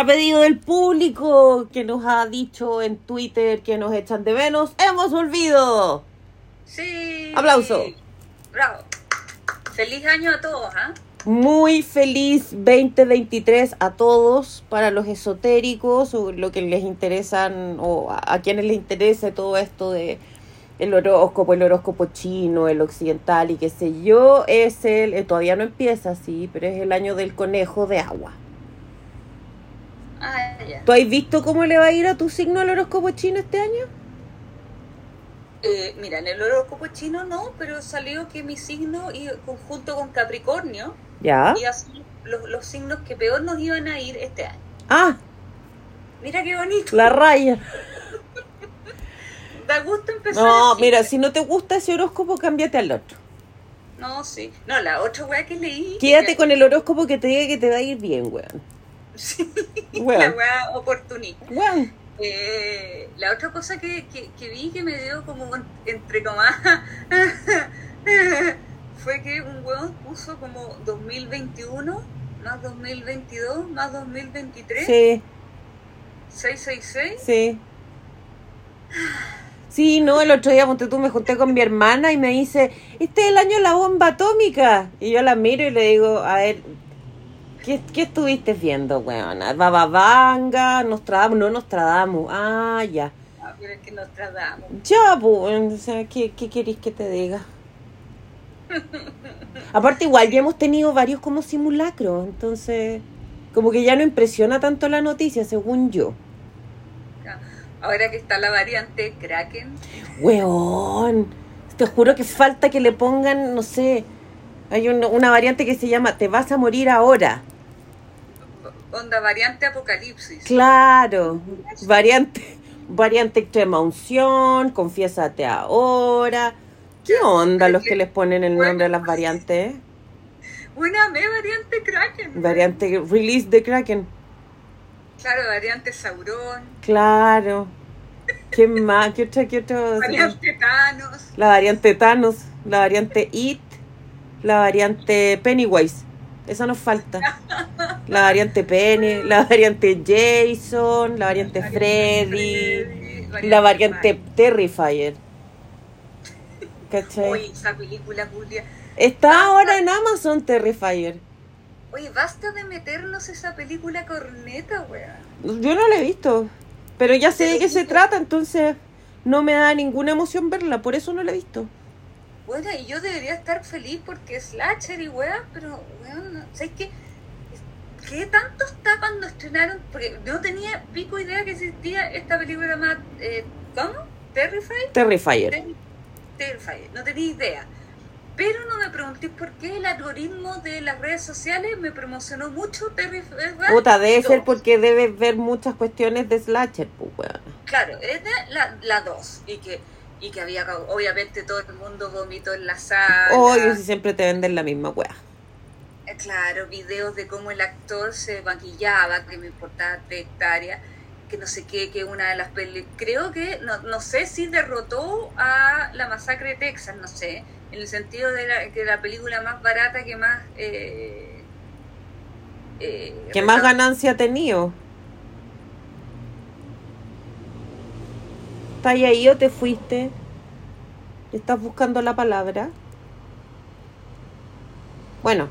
A pedido del público que nos ha dicho en Twitter que nos echan de menos, hemos volvido. Sí. Aplauso. Bravo. Feliz año a todos, ¿ah? Muy feliz 2023 a todos, para los esotéricos o lo que les interesan o a, a quienes les interese todo esto de el horóscopo, el horóscopo chino, el occidental y qué sé yo, es el, eh, todavía no empieza así, pero es el año del conejo de agua. Ah, ya. ¿Tú has visto cómo le va a ir a tu signo el horóscopo chino este año? Eh, mira, en el horóscopo chino no, pero salió que mi signo y conjunto con Capricornio Ya. y así los, los signos que peor nos iban a ir este año. Ah, Mira qué bonito. la raya. Da gusto empezar. No, así. mira, si no te gusta ese horóscopo, cámbiate al otro. No, sí. No, la otra weá que leí. Quédate que- con el horóscopo que te diga que te va a ir bien, weón. Sí, la weá oportunista. Eh, la otra cosa que, que, que vi que me dio como entre comas fue que un huevón puso como 2021 más 2022 más 2023 Sí, 666 sí. Sí, no, el otro día ponte tú, me junté con mi hermana y me dice, este es el año de la bomba atómica. Y yo la miro y le digo, a ver, ¿qué, qué estuviste viendo, weón? Bababanga, Nostradamus, no Nostradamus. Ah, ya. ah, pero es que nos tratamos Ya, pues, o sea, ¿qué, qué querés que te diga? Aparte, igual ya hemos tenido varios como simulacros, entonces, como que ya no impresiona tanto la noticia, según yo. ahora que está la variante Kraken Weón, te juro que falta que le pongan, no sé, hay un- una variante que se llama Te vas a morir ahora. Onda variante Apocalipsis Claro, variante, variante extrema unción, confiésate ahora. ¿Qué onda los que les ponen el nombre a las variantes? una me variante Kraken Variante release de Kraken. claro variante Sauron Claro. ¿Qué más? ¿Qué otra? ¿Qué otra? variante Thanos La variante Thanos, la variante It, la variante Pennywise. Esa nos falta. La variante Penny, la variante Jason, la variante Freddy, la variante Terrifier. ¿Cachai? Oye, esa película, Julia. Está ahora en Amazon Terrifier. Oye, basta de meternos esa película corneta, weá. Yo no la he visto, pero ya sé de qué se trata, entonces no me da ninguna emoción verla, por eso no la he visto. Bueno, y yo debería estar feliz porque es slasher y weá, pero, weón, no- ¿sabes qué? ¿Qué tanto está cuando estrenaron? Porque no tenía pico idea que existía esta película más, eh, ¿cómo? ¿Terrified? Terrifier. Ter- Terrified, no tenía idea. Pero no me pregunté por qué el algoritmo de las redes sociales me promocionó mucho Terrified. Puta, debe ser porque debes ver muchas cuestiones de slasher, pues, weón. Claro, es de la, la dos. Y que, y que había, obviamente, todo el mundo vomitó en la sala. Oye, si siempre te venden la misma weá. Eh, Claro, videos de cómo el actor se maquillaba, que me importaba tres hectáreas, que no sé qué, que una de las peli creo que, no, no sé si derrotó a la masacre de Texas, no sé, en el sentido de la, que la película más barata que más... Eh, eh, ¿Qué más ganancia ha tenido? ¿Estás ahí o te fuiste? ¿Estás buscando la palabra? Bueno,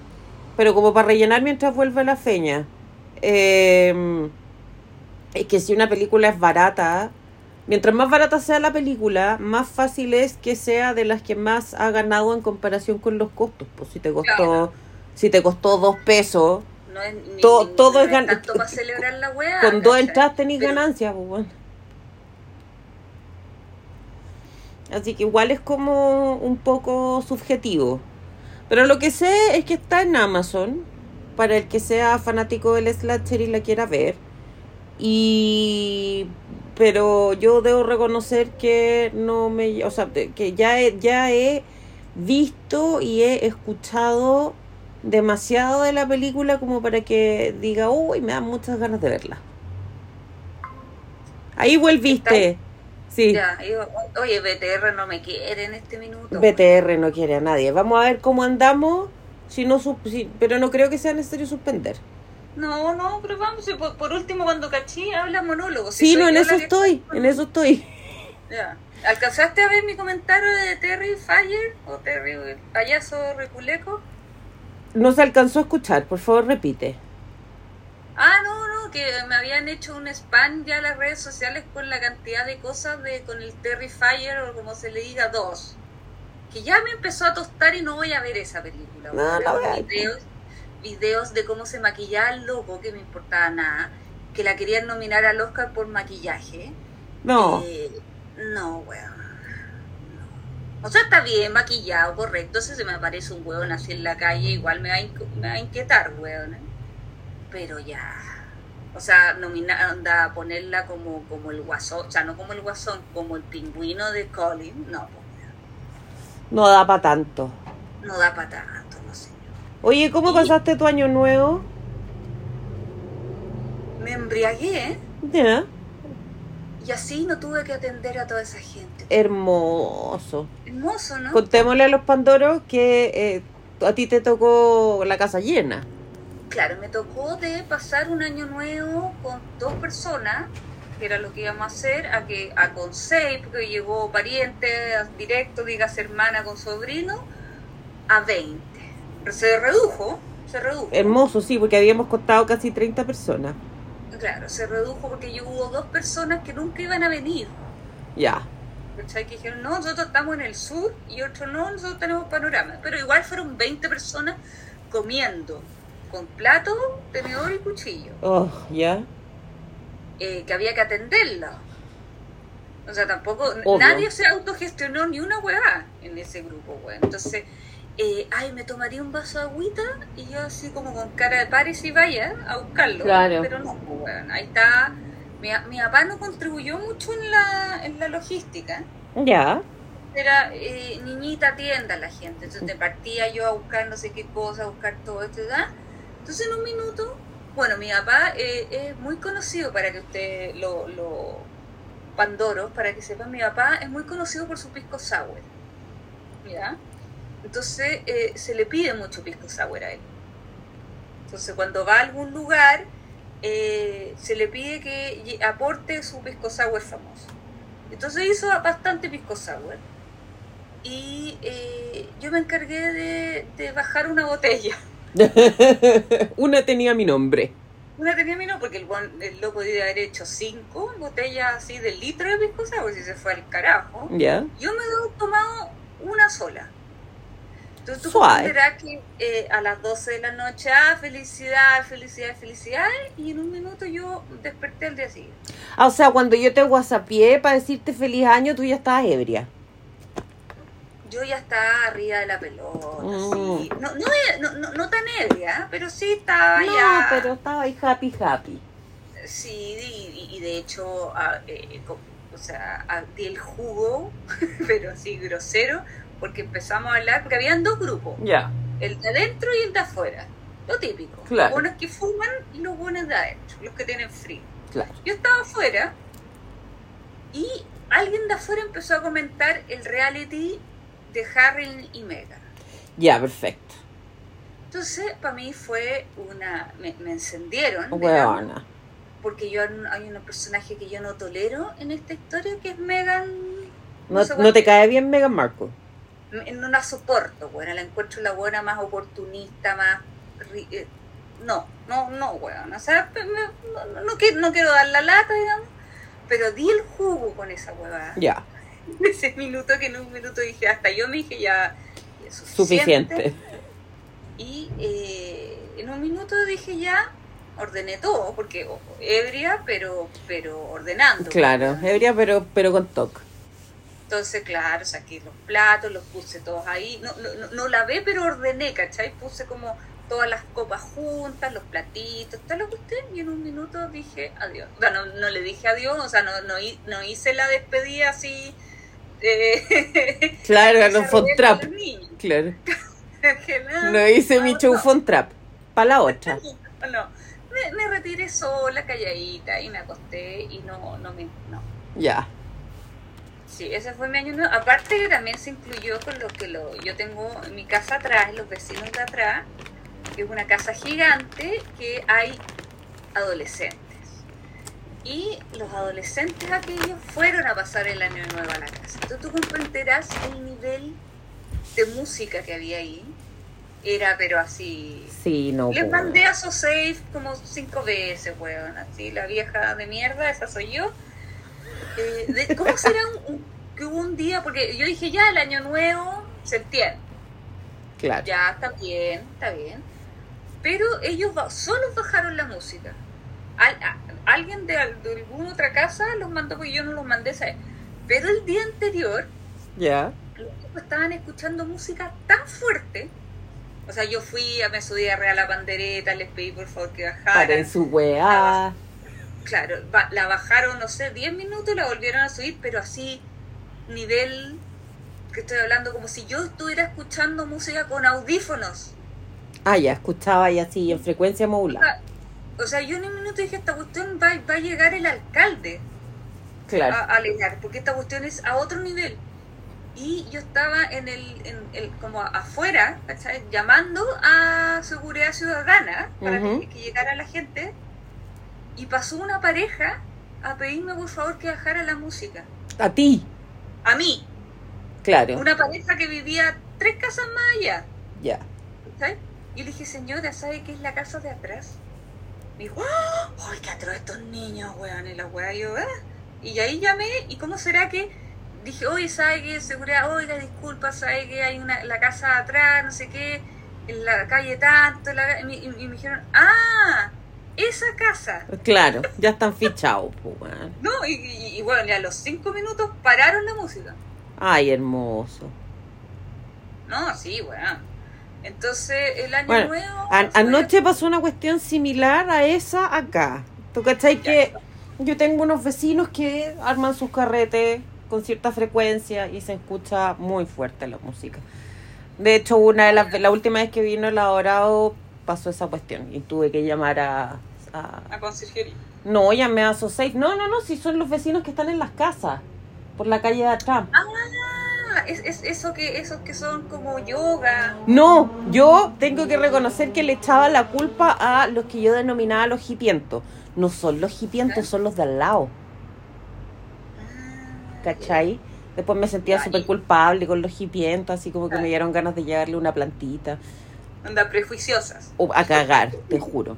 pero como para rellenar mientras vuelve la feña. eh, es que si una película es barata, mientras más barata sea la película, más fácil es que sea de las que más ha ganado en comparación con los costos. Pues si te costó, Claro. si te costó dos pesos, No es ni, todo- ni- todo no es gan- tanto para celebrar la weá. con dos entradas tenéis Pero- ganancias, pues bueno. Así que igual es como un poco subjetivo. Pero lo que sé es que está en Amazon para el que sea fanático del slasher y la quiera ver. Y pero yo debo reconocer que no me, o sea, que ya he, ya he visto y he escuchado demasiado de la película como para que diga, uy, me dan muchas ganas de verla. Ahí volviste. Sí. Ya, yo- oye, BTR no me quiere en este minuto. BTR no quiere a nadie. Vamos a ver cómo andamos. Si no, si- pero no creo que sea necesario suspender. No, no, pero vamos, por, por último cuando cachí habla monólogo. si Sí, no, en eso que- estoy, en eso estoy. Ya. ¿Alcanzaste a ver mi comentario de Terry Fire o Terry payaso reculeco? No se alcanzó a escuchar, por favor repite. Ah, no, no, que me habían hecho un spam ya las redes sociales con la cantidad de cosas de con el Terry Fire o como se le diga, dos. Que ya me empezó a tostar y no voy a ver esa película. No, ver voy videos, videos de cómo se maquillaba el loco, que me importaba nada. Que la querían nominar al Oscar por maquillaje. No, Eh, no, weón. No. O sea, está bien maquillado, correcto. Si se me aparece un weón así en la calle, igual me va a, me va a inquietar, weón. ¿eh? Pero ya. O sea, nomina, anda, ponerla como, como el guasón, o sea, no como el guasón, como el pingüino de Colin, no, pues, no da para tanto. no da para tanto, no sé. Oye, ¿cómo Y- pasaste tu año nuevo? Me embriagué Ya, y así no tuve que atender a toda esa gente. hermoso. Hermoso, ¿no? Contémosle a los Pandoros que eh, a ti te tocó la casa llena. Claro, me tocó de pasar un año nuevo con dos personas, que era lo que íbamos a hacer, a que a con seis, porque llegó pariente directo, digas hermana con sobrino, a 20. Pero se redujo, se redujo. Hermoso, sí, porque habíamos contado casi 30 personas. Claro, se redujo porque yo hubo dos personas que nunca iban a venir. Ya. ¿Cachai? Que dijeron, no, nosotros estamos en el sur y otros no, nosotros tenemos panorama. Pero igual fueron 20 personas comiendo con plato, tenedor y cuchillo. Oh, ya. eh, que había que atenderla. O sea, tampoco, Obvio. nadie se autogestionó ni una hueá en ese grupo, weón. Entonces, eh, ay, me tomaría un vaso de agüita y yo así como con cara de pares y vaya a buscarlo. Claro. Pero no, pues, weón, ahí está. Mi, mi papá no contribuyó mucho en la, en la logística. Ya. Era eh, niñita atienda a la gente. Entonces partía yo a buscar no sé qué cosa, a buscar todo esto, ¿verdad? Entonces en un minuto, bueno, mi papá eh, es muy conocido para que usted lo, lo Pandoro, para que sepan, mi papá es muy conocido por su pisco sour. ¿Ya? Entonces eh, se le pide mucho pisco sour a él. Entonces cuando va a algún lugar, eh, se le pide que aporte su pisco sour famoso. Entonces hizo bastante pisco sour. Y yo me encargué de bajar una botella. Una tenía mi nombre. Una tenía mi no, porque el, el loco debe haber hecho cinco botellas así de litro de pisco sour, si se fue al carajo. Ya. Yo me he tomado una sola. Entonces tú comprenderás que eh, a las 12 de la noche, ah, felicidad, felicidad, felicidad, y en un minuto yo desperté al día siguiente. Ah, o sea, cuando yo te whatsappié para decirte feliz año, tú ya estabas ebria. Yo ya estaba arriba de la pelota, Mm. sí. No, no, no, no, tan ebria, pero sí estaba No, ya... pero estaba ahí happy, happy. Sí, y, y de hecho, ah, eh, o sea, di el jugo, pero así grosero, porque empezamos a hablar, porque habían dos grupos, Ya. el de adentro y el de afuera, lo típico, Claro. los buenos que fuman y los buenos de adentro, los que tienen frío. Claro. Yo estaba afuera y alguien de afuera empezó a comentar el reality de Harry y Meghan. Ya, perfecto. Entonces, para mí fue una... Me, me encendieron. Huevona. porque yo hay un personaje que yo no tolero en esta historia que es Megan No, sé no cuál- te cae bien Meghan Markle. no la soporto bueno la encuentro la buena más oportunista más eh, no no no bueno o sea no, no, no quiero, no quiero dar la lata digamos pero di el jugo con esa huevada Ya, ese minuto que en un minuto dije hasta yo me dije ya, suficiente, suficiente. y eh, en un minuto dije ya ordené todo porque ojo, ebria pero pero ordenando Claro, ebria, pero, pero con toque. Entonces, claro, saqué los platos, los puse todos ahí. No, no, no, no lavé, pero ordené, ¿cachai? Puse como todas las copas juntas, los platitos, tal lo que usted. Y en un minuto dije adiós. O sea, no, no le dije adiós, o sea, no, no, no hice la despedida así. Eh, Claro, que no se fue arregla trap. los niños. Claro. Que no, No hice mi show no. fue un trap. Para la otra. No, me, me retiré sola, calladita, y me acosté y no, no me... No. Ya. Sí, ese fue mi año nuevo. Aparte que también se incluyó con lo que lo, yo tengo en mi casa atrás, los vecinos de atrás, es una casa gigante que hay adolescentes. Y los adolescentes aquellos fueron a pasar el año nuevo a la casa. Entonces tú comprenderás el nivel de música que había ahí. Era pero así... Sí, no. Les po, mandé a So Safe como cinco veces, weón. Así, la vieja de mierda, esa soy yo. Eh, de- ¿Cómo será un, un- que hubo un día? Porque yo dije ya, el año nuevo se entiende. Claro. Ya, está bien, está bien. Pero ellos ba- solo bajaron la música. Al- a- alguien de, de alguna otra casa los mandó porque yo no los mandé, ¿sabes? Pero el día anterior, Ya. los tipos estaban escuchando música tan fuerte. O sea, yo fui, a me subí a la pandereta, les pedí por favor que Para bajaran. en su weá. Claro, la bajaron, no sé, 10 minutos y la volvieron a subir, pero así, nivel que estoy hablando, como si yo estuviera escuchando música con audífonos. Ah, ya, escuchaba y así, en frecuencia modulada. O sea, yo en un minuto dije, esta cuestión va, va a llegar el alcalde Claro. a, a alegar, porque esta cuestión es a otro nivel. Y yo estaba en el, en el como afuera, llamando a seguridad ciudadana para que, que llegara la gente. Y pasó una pareja a pedirme por favor que bajara la música. A ti. A mí, Claro. una pareja que vivía tres casas más allá. Ya. ¿sabes? Y le dije, señora, ¿sabe qué es la casa de atrás? Me dijo, ¡Ah! ¡ay, qué atroz estos niños, weón! Y la weá, yo, "Ah". Y ahí llamé, ¿y cómo será que? Dije, oye, ¿sabe qué? Seguridad, oiga, disculpa, ¿sabe que hay una, la casa atrás, no sé qué, en la calle tanto, la- y, me- y- y me dijeron, ¡ah! Esa casa. Claro, ya están fichados, pues, weón. No, y, y- y bueno, y a los cinco minutos pararon la música. Ay, hermoso. No, sí, weón. Entonces, el año Bueno, nuevo... An- anoche pasó una cuestión similar a esa acá. ¿Tú cachai que yo tengo unos vecinos que arman sus carretes con cierta frecuencia y se escucha muy fuerte la música? De hecho, una de las la última vez que vino el adorado pasó esa cuestión y tuve que llamar a, a- A consejería. no, llamé a Sosafe. No, no, no, si son los vecinos que están en las casas por la calle de atrás. Ah, es, es eso que esos que son como yoga. No, yo tengo que reconocer que le echaba la culpa a los que yo denominaba los hipientos. No son los hipientos, son los de al lado, ¿cachai? Después me sentía súper culpable con los hipientos, así como que me dieron ganas de llevarle una plantita. Anda, prejuiciosas. O a cagar, te juro.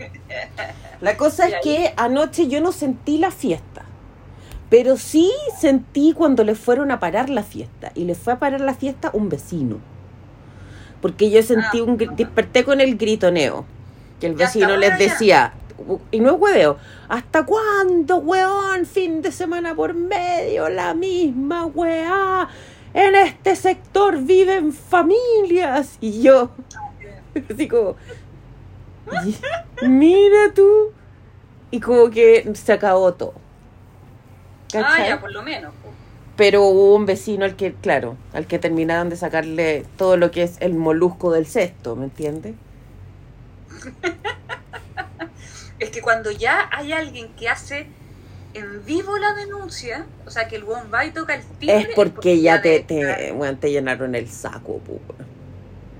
La cosa es que anoche yo no sentí la fiesta. Pero sí sentí cuando le fueron a parar la fiesta. Y le fue a parar la fiesta un vecino. Porque yo sentí Ah. un desperté con el gritoneo. Que el vecino les decía, y no es hueveo, ¿hasta cuándo, weón? Fin de semana por medio, la misma weá. En este sector viven familias. Y yo, así como, mira tú. Y como que se acabó todo. Ah, ya, por lo menos. Pero hubo un vecino al que, claro, al que terminaron de sacarle todo lo que es el molusco del cesto, ¿me entiendes? Es que cuando ya hay alguien que hace en vivo la denuncia, o sea, que el buen va y toca el timbre, Es porque ya te, debe estar- te, bueno, te llenaron el saco, pu, weón.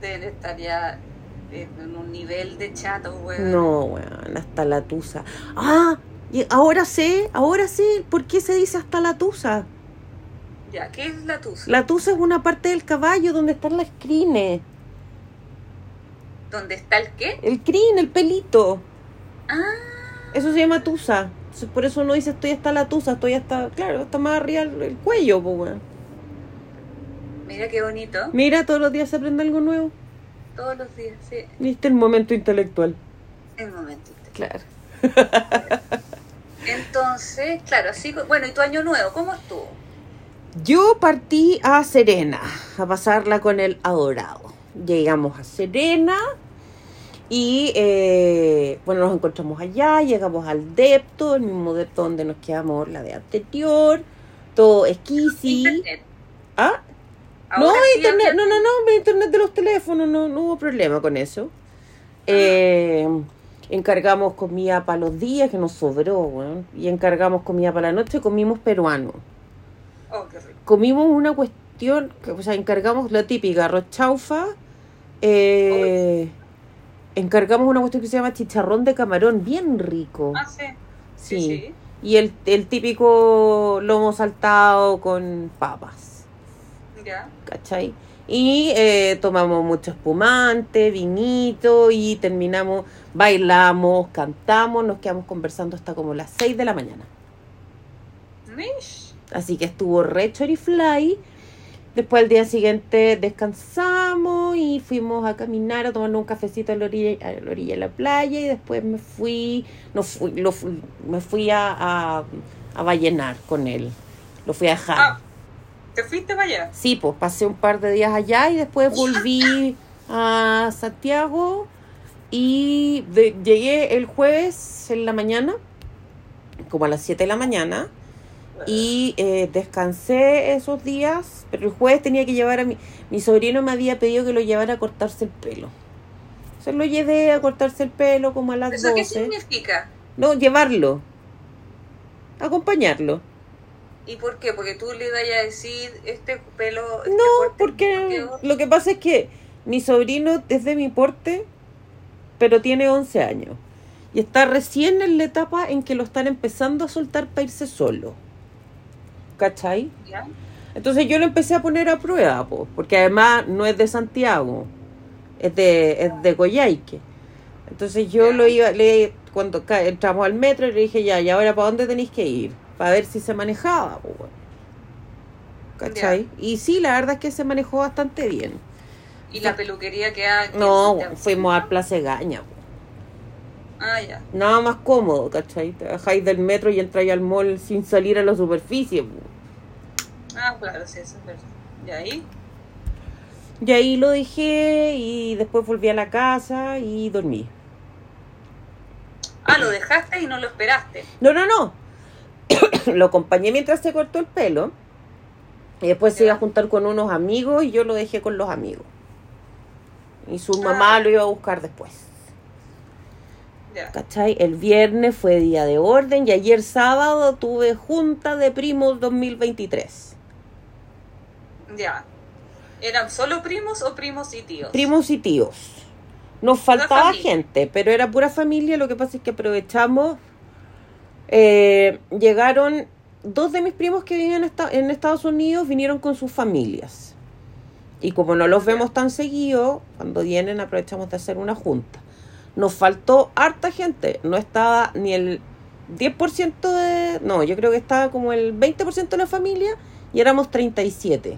debe estar ya en un nivel de chato, weón. No, weón, hasta la tusa. Ah, y ahora sé, ahora sé por qué se dice hasta la tusa. Ya, ¿qué es la tusa? La tusa es una parte del caballo donde están las crines. ¿Dónde está el qué? El crin, el pelito. Ah, Eso se llama tusa. Por eso uno dice estoy hasta la tusa, estoy hasta, claro, está más arriba el, el cuello, pues, weón. mira qué bonito. Mira, todos los días se aprende algo nuevo. Todos los días, sí. Viste el momento intelectual. El momentito. Claro. Entonces, claro, así, bueno, ¿y tu año nuevo? ¿Cómo estuvo? Yo partí a Serena, a pasarla con el adorado. Llegamos a Serena y, eh, bueno, nos encontramos allá, llegamos al depto, el mismo depto donde nos quedamos la de anterior. Todo esquisi. Internet. ¿Ah? Ahora no, sí internet, no, no, no, internet de los teléfonos, no, no hubo problema con eso. Eh, encargamos comida para los días que nos sobró, weón, y encargamos comida para la noche, comimos peruano. Oh, qué rico. Comimos una cuestión, que, o sea, encargamos la típica arroz chaufa, eh, encargamos una cuestión que se llama chicharrón de camarón, bien rico. Ah, sí. Sí. Sí, sí. Y el, el típico lomo saltado con papas, Ya. ¿cachai? Y eh, tomamos mucho espumante, vinito y terminamos, bailamos, cantamos, nos quedamos conversando hasta como las 6 de la mañana. Mish. Así que estuvo re fly. Después al día siguiente descansamos y fuimos a caminar, a tomar un cafecito a la orilla, a la orilla de la playa y después me fui, no fui, lo fui- me fui a, a, a ballenar con él. Lo fui a dejar. Ah, ¿te fuiste para allá? Sí, pues pasé un par de días allá y después volví a Santiago y de- llegué el jueves en la mañana, como a las 7 de la mañana, y eh, descansé esos días, pero el jueves tenía que llevar a mi... Mi sobrino me había pedido que lo llevara a cortarse el pelo. Se lo llevé a cortarse el pelo como a las ¿Eso qué 12. significa? No, llevarlo. Acompañarlo. ¿Y por qué? Porque tú le vayas a decir este pelo. este No, porque lo que pasa es que mi sobrino es de mi porte, pero tiene 11 años. Y está recién en la etapa en que lo están empezando a soltar para irse solo. ¿Cachai? ¿Ya? Entonces yo lo empecé a poner a prueba, po, porque además no es de Santiago, es de, es de Coyhaique. Entonces yo Ya. lo iba, le, cuando entramos al metro, le dije, ya, ¿y ahora para dónde tenéis que ir? Para ver si se manejaba. ¿cachai? Y sí, la verdad es que se manejó bastante bien. ¿Y la peluquería que hay? No, fuimos a Plaza Gaña. Ah, ya. nada más cómodo, ¿cachai? Te bajáis del metro y entráis al mall sin salir a la superficie. Ah, claro, sí, eso es verdad. ¿Y ahí? Y ahí lo dejé y después volví a la casa y dormí. Ah, lo dejaste y no lo esperaste. No, no, no. lo acompañé mientras se cortó el pelo. Y después se iba a juntar con unos amigos y yo lo dejé con los amigos. Y su Ah. mamá lo iba a buscar después. Ya. ¿Cachai? El viernes fue día de orden y ayer sábado tuve junta de primos 2023. Ya. ¿Eran solo primos o primos y tíos? Primos y tíos. Nos faltaba gente, pero era pura familia. Lo que pasa es que aprovechamos. Eh, llegaron dos de mis primos que viven en, esta- en Estados Unidos, vinieron con sus familias. Y como no los vemos tan seguido, cuando vienen aprovechamos de hacer una junta. Nos faltó harta gente. No estaba ni el 10% de... No, yo creo que estaba como el 20% de la familia y éramos 37.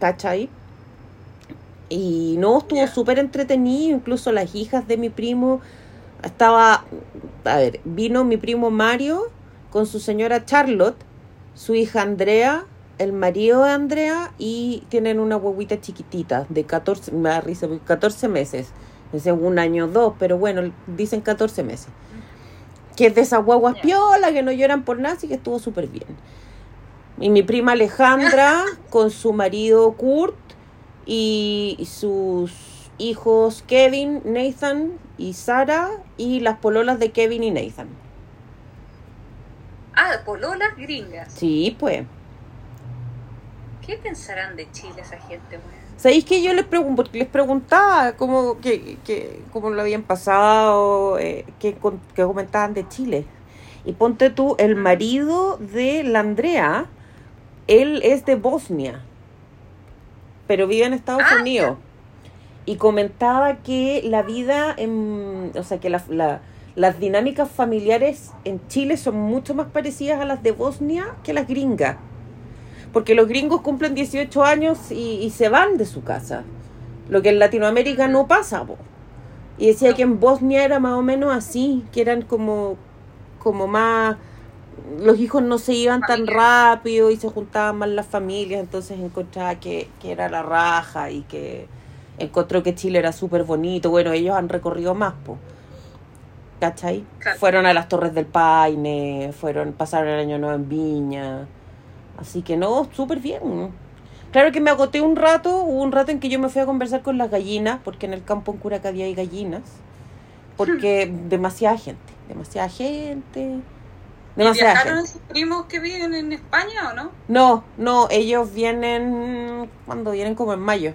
¿Cachai? Y no, estuvo súper entretenido, incluso las hijas de mi primo, estaba, a ver, vino mi primo Mario con su señora Charlotte, su hija Andrea, el marido de Andrea y tienen una huevita chiquitita de 14, me da risa, porque 14 meses, es un año o dos, pero bueno, dicen 14 meses. Que es de esas guaguas piola, que no lloran por nada, así que estuvo súper bien. Y mi prima Alejandra con su marido Kurt y sus hijos Kevin, Nathan y Sara y las pololas de Kevin y Nathan. Ah, pololas gringas. Sí, pues. ¿Qué pensarán de Chile esa gente, weón? ¿Sabéis que yo les, pregun- les preguntaba cómo, que, que, cómo lo habían pasado, eh, qué, qué comentaban de Chile? Y ponte tú, el marido de la Andrea, él es de Bosnia, pero vive en Estados Ah, Unidos. Y comentaba que la vida, en, o sea, que la- la- las dinámicas familiares en Chile son mucho más parecidas a las de Bosnia que las gringas. Porque los gringos cumplen 18 años y, y se van de su casa. Lo que en Latinoamérica no pasa, po. Y decía que en Bosnia era más o menos así, que eran como, como más... Los hijos no se iban tan rápido y se juntaban más las familias, entonces encontraba que, que era la raja y que encontró que Chile era súper bonito. Bueno, ellos han recorrido más, po. ¿Cachai? Claro. Fueron a las Torres del Paine, fueron, pasaron el año nuevo en Viña. Así que no, súper bien. Claro que me agoté un rato, hubo un rato en que yo me fui a conversar con las gallinas, porque en el campo en Curacaví hay gallinas, porque demasiada gente, demasiada gente, ¿Y demasiada ¿Viajaron gente. esos primos que viven en España o no? No, no, ellos vienen, cuando vienen como en mayo.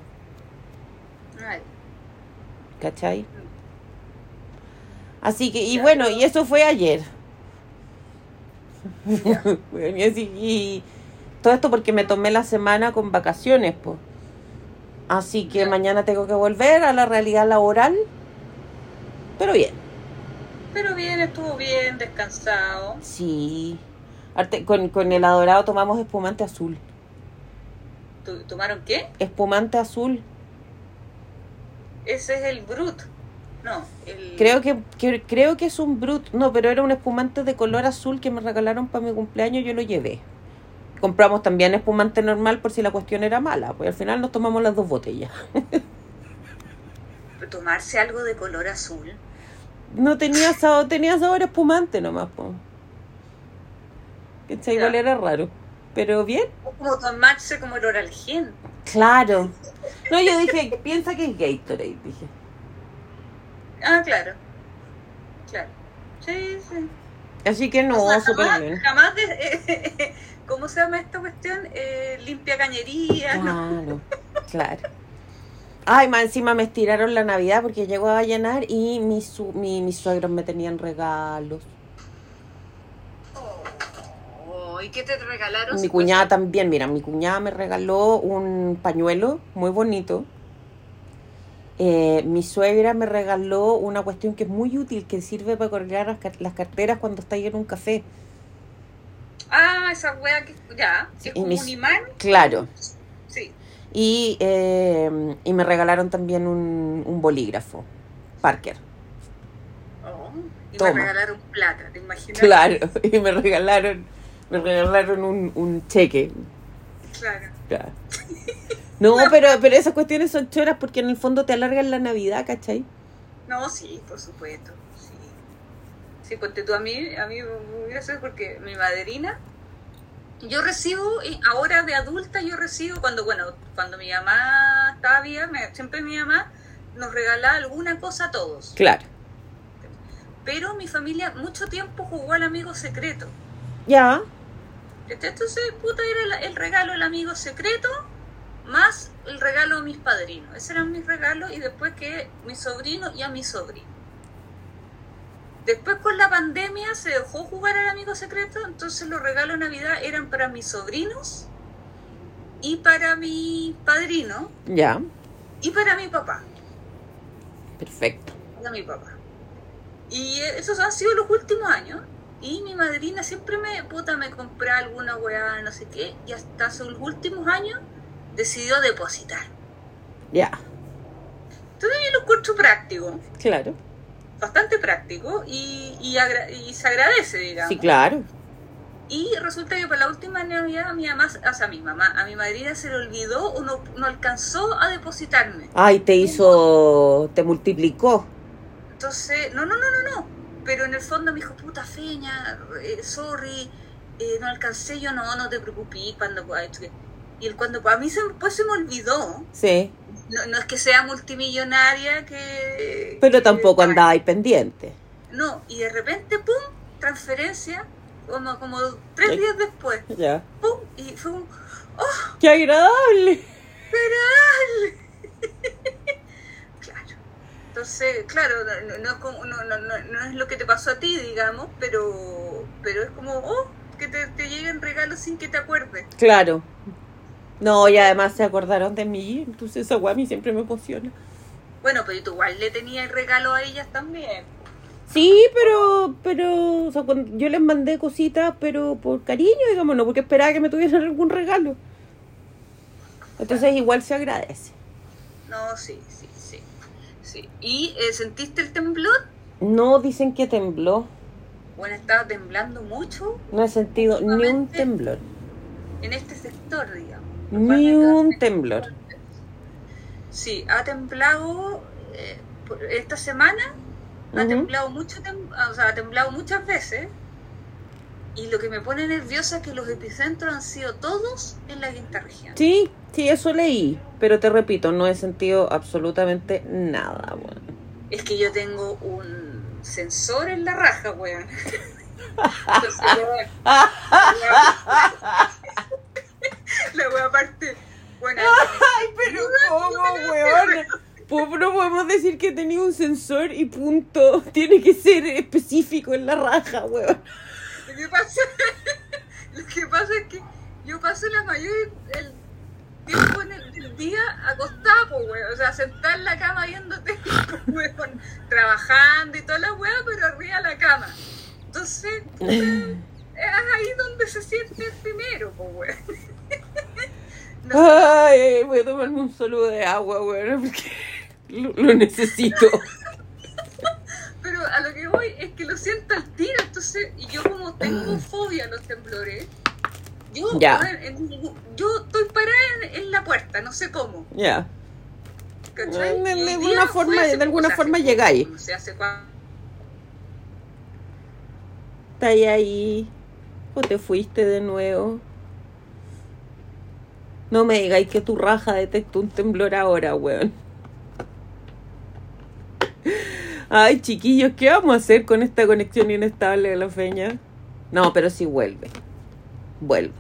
¿Cachai? Así que, y bueno, y eso fue ayer. Bueno, y, así- y todo esto porque me tomé la semana con vacaciones, pues. Así que mañana tengo que volver a la realidad laboral. Pero bien, Pero bien, estuvo bien, descansado. sí. Arte- con, con el adorado tomamos espumante azul. ¿Tu- ¿Tomaron qué? Espumante azul. Ese es el Brut. No, el... Creo que, que- creo que es un brut. No, pero era un espumante de color azul que me regalaron para mi cumpleaños. Yo lo llevé. Compramos también espumante normal por si la cuestión era mala. Pues al final nos tomamos las dos botellas. Tomarse algo de color azul. No tenía sabor, tenía sabor espumante nomás. Po. ¿Cachai? Igual era raro. Pero bien. Como tomarse como el oralgen. Claro. No, yo dije, piensa que es Gatorade, dije. Ah, claro. Claro. Sí, sí. Así que no, O sea, súper jamás, bien. jamás de- ¿Cómo se llama esta cuestión? Eh, limpia cañería. ¿no? Claro, claro. Ay, más encima me estiraron la Navidad porque llegó a llenar y mis, su- mi, mis suegros me tenían regalos. Oh, ¿Y qué te regalaron? Mi cuñada también, mira, mi cuñada me regaló un pañuelo muy bonito. Eh, mi suegra me regaló una cuestión que es muy útil, que sirve para colgar las, car- las carteras cuando estáis en un café. Ah, esa wea que ya, que es como un imán. Claro. Sí. Y, eh, y me regalaron también un, un bolígrafo, Parker. Oh, y Toma. me regalaron plata, ¿te imaginas? Claro, y me regalaron, me regalaron un, un cheque. Claro. Claro. No, pero, pero esas cuestiones son choras porque en el fondo te alargan la Navidad, ¿cachai? No, sí, por supuesto. Sí, sí ponte tú a mí, a mí me hace porque mi madrina, yo recibo, y ahora de adulta yo recibo, cuando, bueno, cuando mi mamá estaba viva, me- siempre mi mamá nos regalaba alguna cosa a todos. Claro. Pero mi familia mucho tiempo jugó al amigo secreto. Ya, Entonces, puta, era la- el regalo del amigo secreto más el regalo a mis padrinos. Ese eran mis regalos y después que mi sobrino y a mi sobrino. Después con la pandemia se dejó jugar al amigo secreto, entonces los regalos de Navidad eran para mis sobrinos y para mi padrino ya, y para mi papá. perfecto. Para mi papá. Y esos han sido los últimos años. Y mi madrina siempre me, puta, me compró alguna weá, no sé qué. Y hasta los últimos años decidió depositar. Ya, Entonces yo lo encuentro práctico, claro. bastante práctico. Y, y, agra- y se agradece, digamos. Sí, claro. Y resulta que para la última Navidad a mi mamá, o sea, a mi mamá, a mi madrina se le olvidó o no, no alcanzó a depositarme. Ay, te hizo, te multiplicó. Entonces, no, no, no, no, no. Pero en el fondo me dijo, puta feña, eh, sorry, eh, no alcancé yo, no, no te preocupes cuando. Y el cuando a mí se, pues se me olvidó. Sí, No, no es que sea multimillonaria, que... pero que- tampoco andaba ahí pendiente. No, y de repente, pum, transferencia, como, como tres días después, Ya. pum, y fue un... ¡Qué agradable! Claro. Entonces, claro, no, no, es como- no, no, no, es lo que te pasó a ti, digamos, pero, pero es como, oh, que te, te lleguen regalos sin que te acuerdes. Claro. No, y además se acordaron de mí, entonces esa weá a mí siempre me emociona. Bueno, pero tú igual le tenías regalo a ellas también. Sí, pero, pero, o sea, cuando yo les mandé cositas, pero por cariño, digamos, no porque esperaba que me tuvieran algún regalo. Entonces igual se agradece. No, sí, sí. ¿Y eh, sentiste el temblor? No dicen que tembló, Bueno, estaba temblando mucho no he sentido ni un temblor, en este sector, digamos. ni un temblor. Sí, ha temblado eh, por- esta semana, ha temblado mucho, tem- o sea, ha temblado muchas veces. Y lo que me pone nerviosa es que los epicentros han sido todos en la quinta región. Sí, sí, eso leí, pero te repito, no he sentido absolutamente nada, bueno. Es que yo tengo un sensor en la raja, weón. Entonces, weón, la wea aparte. Bueno, Ay, pero ¿cómo, weón? Po- No podemos decir que tenía un sensor y punto. Tiene que ser específico en la raja, weón. Lo que pasa, lo que pasa es que yo paso la mayor el tiempo en el, día acostada, pues, weón. O sea, sentada en la cama viéndote, weón, trabajando y toda la weá, pero arriba de la cama. Entonces, puta, es ahí donde se siente el primero, pues, weón. No Ay, voy a tomarme un solo de agua, weón, porque lo, lo necesito. pero a lo que voy es que lo siento al tiro, entonces, y yo como tengo fobia a los temblores, yo, yo estoy parada en, la puerta, no sé cómo. Ya. De- alguna forma- de alguna forma llegáis. No sé, hace cuánto. Está ahí. O te fuiste de nuevo. No me digáis que tu raja detectó un temblor ahora, weón. Ay, chiquillos, ¿qué vamos a hacer con esta conexión inestable de la feña? No, pero sí vuelve. Vuelve.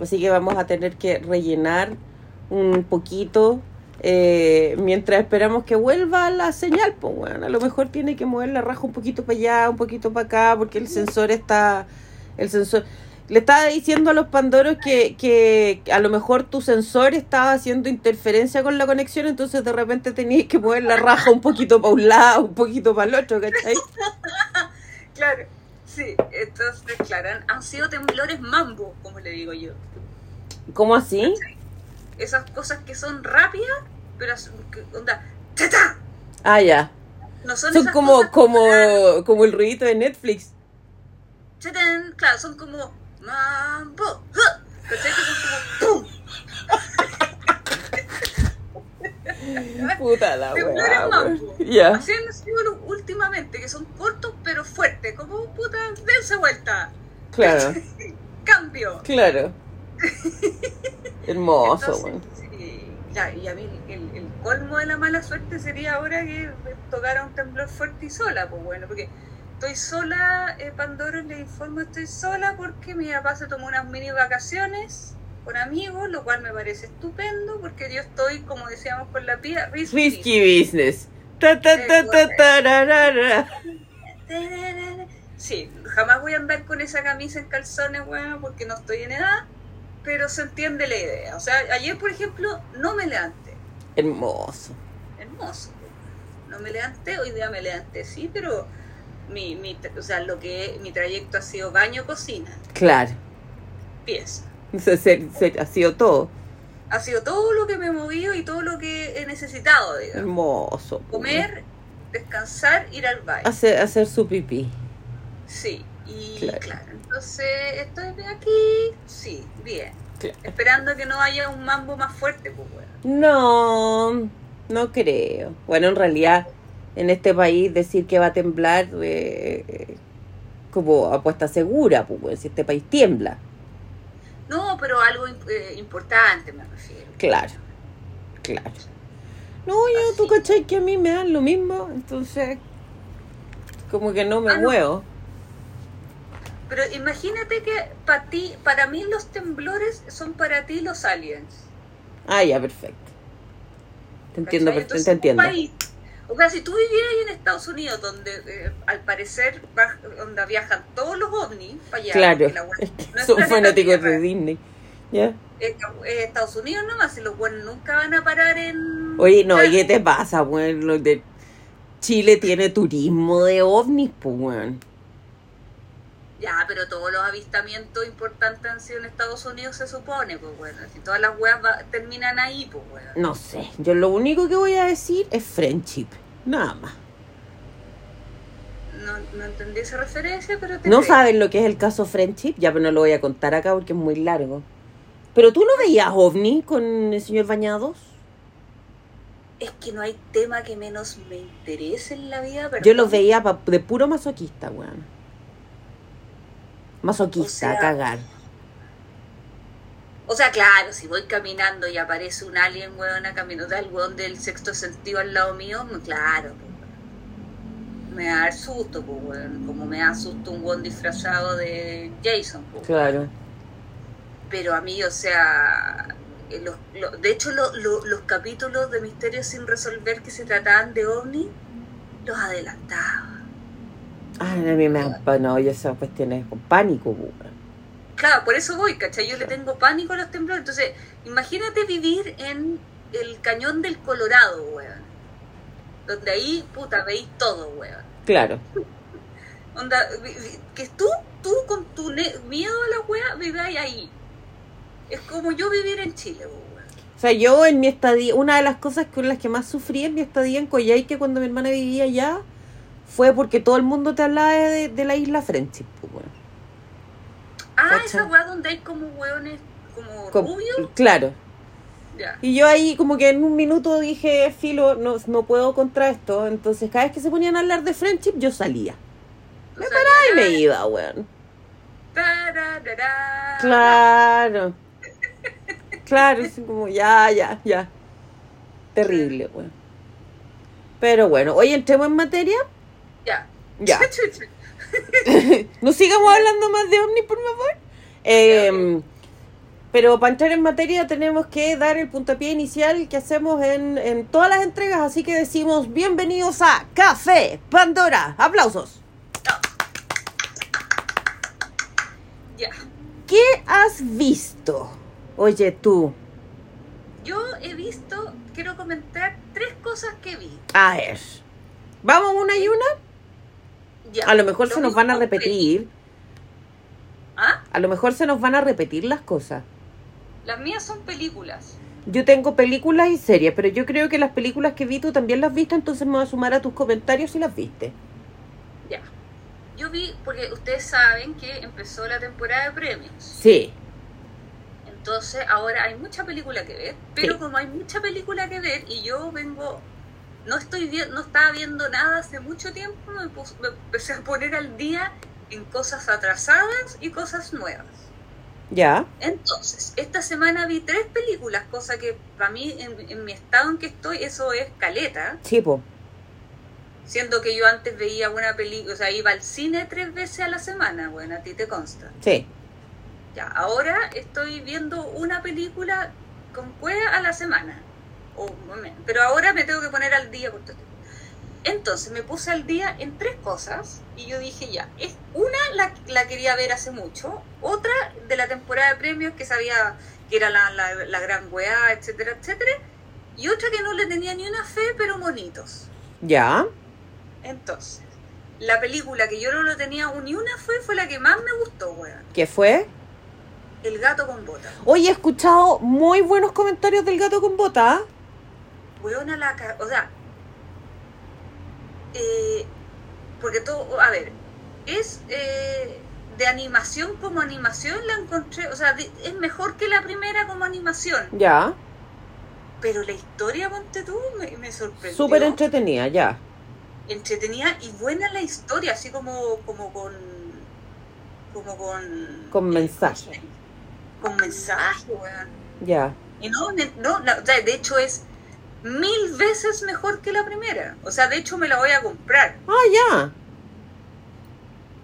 Así que vamos a tener que rellenar un poquito eh, mientras esperamos que vuelva la señal. Pues bueno, a lo mejor tiene que mover la raja un poquito para allá, un poquito para acá, porque el sensor está. El sensor. Le estaba diciendo a los pandoros que, que a lo mejor tu sensor estaba haciendo interferencia con la conexión, entonces de repente tenías que mover la raja un poquito para un lado, un poquito para el otro, ¿cachai? Claro, sí, entonces, claro, han, han sido temblores mambo, como le digo yo. ¿Cómo así? Esas cosas que son rápidas, pero que, onda, ¡tata! Ah, ya. No son, como, como, como el ruidito de Netflix. ¡tatán! Claro, son como mambo. ¿Cachai? Que son como ¡pum! Puta la weón. mambo. Ya. Así han sido los últimamente, que son cortos pero fuertes, como puta, dense vuelta, Claro, cambio. claro. Hermoso, Entonces, weón. sí, ya, y a mí el, el colmo de la mala suerte sería ahora que me tocara un temblor fuerte y sola, pues bueno, porque estoy sola, eh, Pandoro le informo, estoy sola porque mi papá se tomó unas mini vacaciones con amigos, lo cual me parece estupendo, porque yo estoy, como decíamos con la pía, risky. Risky business. Ta ta ta. Sí, jamás voy a andar con esa camisa en calzones, weón, porque no estoy en edad, pero se entiende la idea. O sea, ayer, por ejemplo, no me levanté. Hermoso. Hermoso. No me levanté, hoy día me levanté, sí, pero mi, mi, o sea, lo que mi trayecto ha sido baño, cocina, Claro. pieza. Se, se- se- ha sido todo. Ha sido todo lo que me he movido y todo lo que he necesitado, digamos. Hermoso. Comer, descansar, ir al baño. Hacer, hacer su pipí. Sí, y Claro. claro. entonces estoy de aquí, sí, bien. Claro. Esperando que no haya un mambo más fuerte, pues bueno. No, no creo. Bueno, en realidad, en este país decir que va a temblar eh, como apuesta segura, pues, si este país tiembla. No, pero algo eh, importante me refiero. Claro, claro. No, yo, tú Así. cachai que a mí me dan lo mismo, entonces, como que no me Ah, no. muevo. Pero imagínate que para ti, para mí los temblores son para ti los aliens. Ah, ya, perfecto. Te entiendo, perfecto, te un entiendo. país- o sea, si tú vivieras ahí en Estados Unidos, donde eh, al parecer donde viajan todos los ovnis para allá, Claro, la wea- es que no es son fanáticos de Disney. ¿Ya? es Estados Unidos nomás, y los buenos nunca van a parar en... Oye, no, ¿y qué te pasa, weón? Lo de Chile tiene turismo de ovnis, pues, weón. Ya, pero todos los avistamientos importantes han sido en Estados Unidos, se supone, pues bueno. Si todas las weas va- terminan ahí, pues bueno. No sé, yo lo único que voy a decir es friendship, nada más. No, no entendí esa referencia, pero te ¿No creo. saben lo que es el caso friendship? Ya, pero no lo voy a contar acá porque es muy largo. ¿Pero tú no veías ovni con el señor Bañados? Es que no hay tema que menos me interese en la vida, perdón. Yo los veía pa- de puro masoquista, weón. Masoquista, O sea, a cagar. O sea, claro, si voy caminando y aparece un alien, weón, caminando del weón del sexto sentido al lado mío, no, claro, pues, weón. me va a dar susto, pues, weón. Como me da susto un weón disfrazado de Jason, pues. Claro. Pero a mí, o sea, eh, los, de hecho, lo- lo- los capítulos de Misterios sin resolver que se trataban de ovni, los adelantaba. Ah, a mí me no, yo esas cuestiones con pánico. Claro, por eso voy, ¿cachai? Yo le tengo pánico a los temblores. Entonces, imagínate vivir en el cañón del Colorado, weón. Donde ahí, puta, veis todo, weón. Claro. Onda, que tú, tú con tu miedo a la wea, viváis ahí. Es como yo vivir en Chile, weón. O sea, yo en mi estadía, una de las cosas con las que más sufrí en mi estadía en Coyhaique cuando mi hermana vivía allá fue porque todo el mundo te hablaba de, de la isla Friendship, pues, weón. Ah, esa weá donde hay como weones, como Com- rubios. Claro. Ya. Y yo ahí como que en un minuto dije, filo, no, no puedo contra esto. Entonces cada vez que se ponían a hablar de friendship, yo salía. Tú Y salías, me iba, weón. Claro. Claro, así como ya, ya, ya. Terrible, weón. Pero bueno, hoy entremos en materia. Ya. No sigamos hablando más de ovni, por favor. Eh, pero para entrar en materia tenemos que dar el puntapié inicial que hacemos en, en todas las entregas, así que decimos bienvenidos a Café Pandora. Aplausos. Ya. ¿Qué has visto? Oye, tú. Yo he visto, quiero comentar tres cosas que vi. A ver. ¿Vamos una y una? Ya. A lo mejor se nos van a repetir. ¿Ah? A lo mejor se nos van a repetir las cosas. Las mías son películas. Yo tengo películas y series, pero yo creo que las películas que vi tú también las viste, entonces me voy a sumar a tus comentarios si las viste. Ya. Yo vi, porque ustedes saben que empezó la temporada de premios. Sí. Entonces ahora hay mucha película que ver, pero Sí. como hay mucha película que ver y yo vengo, no estoy viendo, no estaba viendo nada hace mucho tiempo, me, pus- me empecé a poner al día en cosas atrasadas y cosas nuevas. ¿Ya? Entonces, esta semana vi tres películas, cosa que para mí, en, en mi estado en que estoy, eso es caleta. Sí, po. Siendo que yo antes veía una película, o sea, iba al cine tres veces a la semana, bueno, a ti te consta. Sí. Ya, ahora estoy viendo una película con cueva a la semana. O, me- pero ahora me tengo que poner al día. por todo esto. Entonces me puse al día en tres cosas y yo dije ya, es una la, la quería ver hace mucho, otra de la temporada de premios que sabía que era la, la, la gran weá, etcétera, etcétera, y otra que no le tenía ni una fe, pero bonitos. ¿Ya? Entonces, la película que yo no le tenía ni una fe fue la que más me gustó, weón. ¿Qué fue? El gato con botas. Hoy he escuchado muy buenos comentarios del gato con bota. Weona la O sea. eh, porque todo. A ver. Es. eh, de animación como animación la encontré. O sea, de- es mejor que la primera como animación. Ya. Pero la historia, ponte tú, me, me sorprendió. Súper entretenida, ya. Entretenida y buena la historia, así como, como con. Como con. Con mensaje. Con mensaje, weón. Ya. Y no, no, la- o sea, de hecho es mil veces mejor que la primera. O sea, de hecho me la voy a comprar. Ah, ya.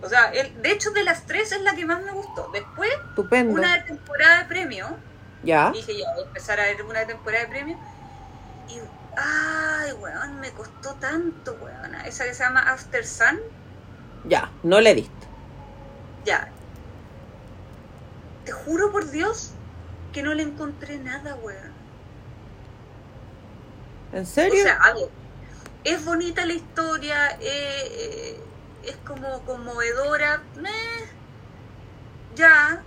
O sea, el, de hecho de las tres es la que más me gustó. Después, Estupendo. una de temporada de premio. Ya. Dije, ya, voy a empezar a ver una de temporada de premio. Y, ay, weón, me costó tanto, weón. Esa que se llama After Sun. Ya. No le diste. Ya. Te juro por Dios que no le encontré nada, weón. ¿En O serio? sea, a ver, es bonita la historia, eh, eh, es como conmovedora, meh, ya,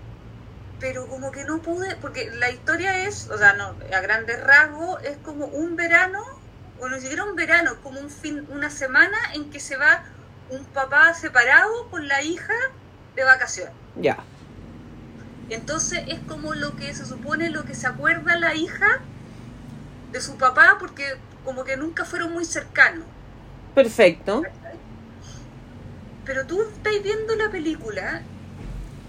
pero como que no pude, porque la historia es, o sea, no, a grandes rasgos, es como un verano, o ni siquiera un verano, es como un fin, una semana en que se va un papá separado con la hija de vacaciones. ya. Entonces es como lo que se supone, lo que se acuerda la hija de su papá, porque como que nunca fueron muy cercanos. Perfecto. Pero tú estás viendo la película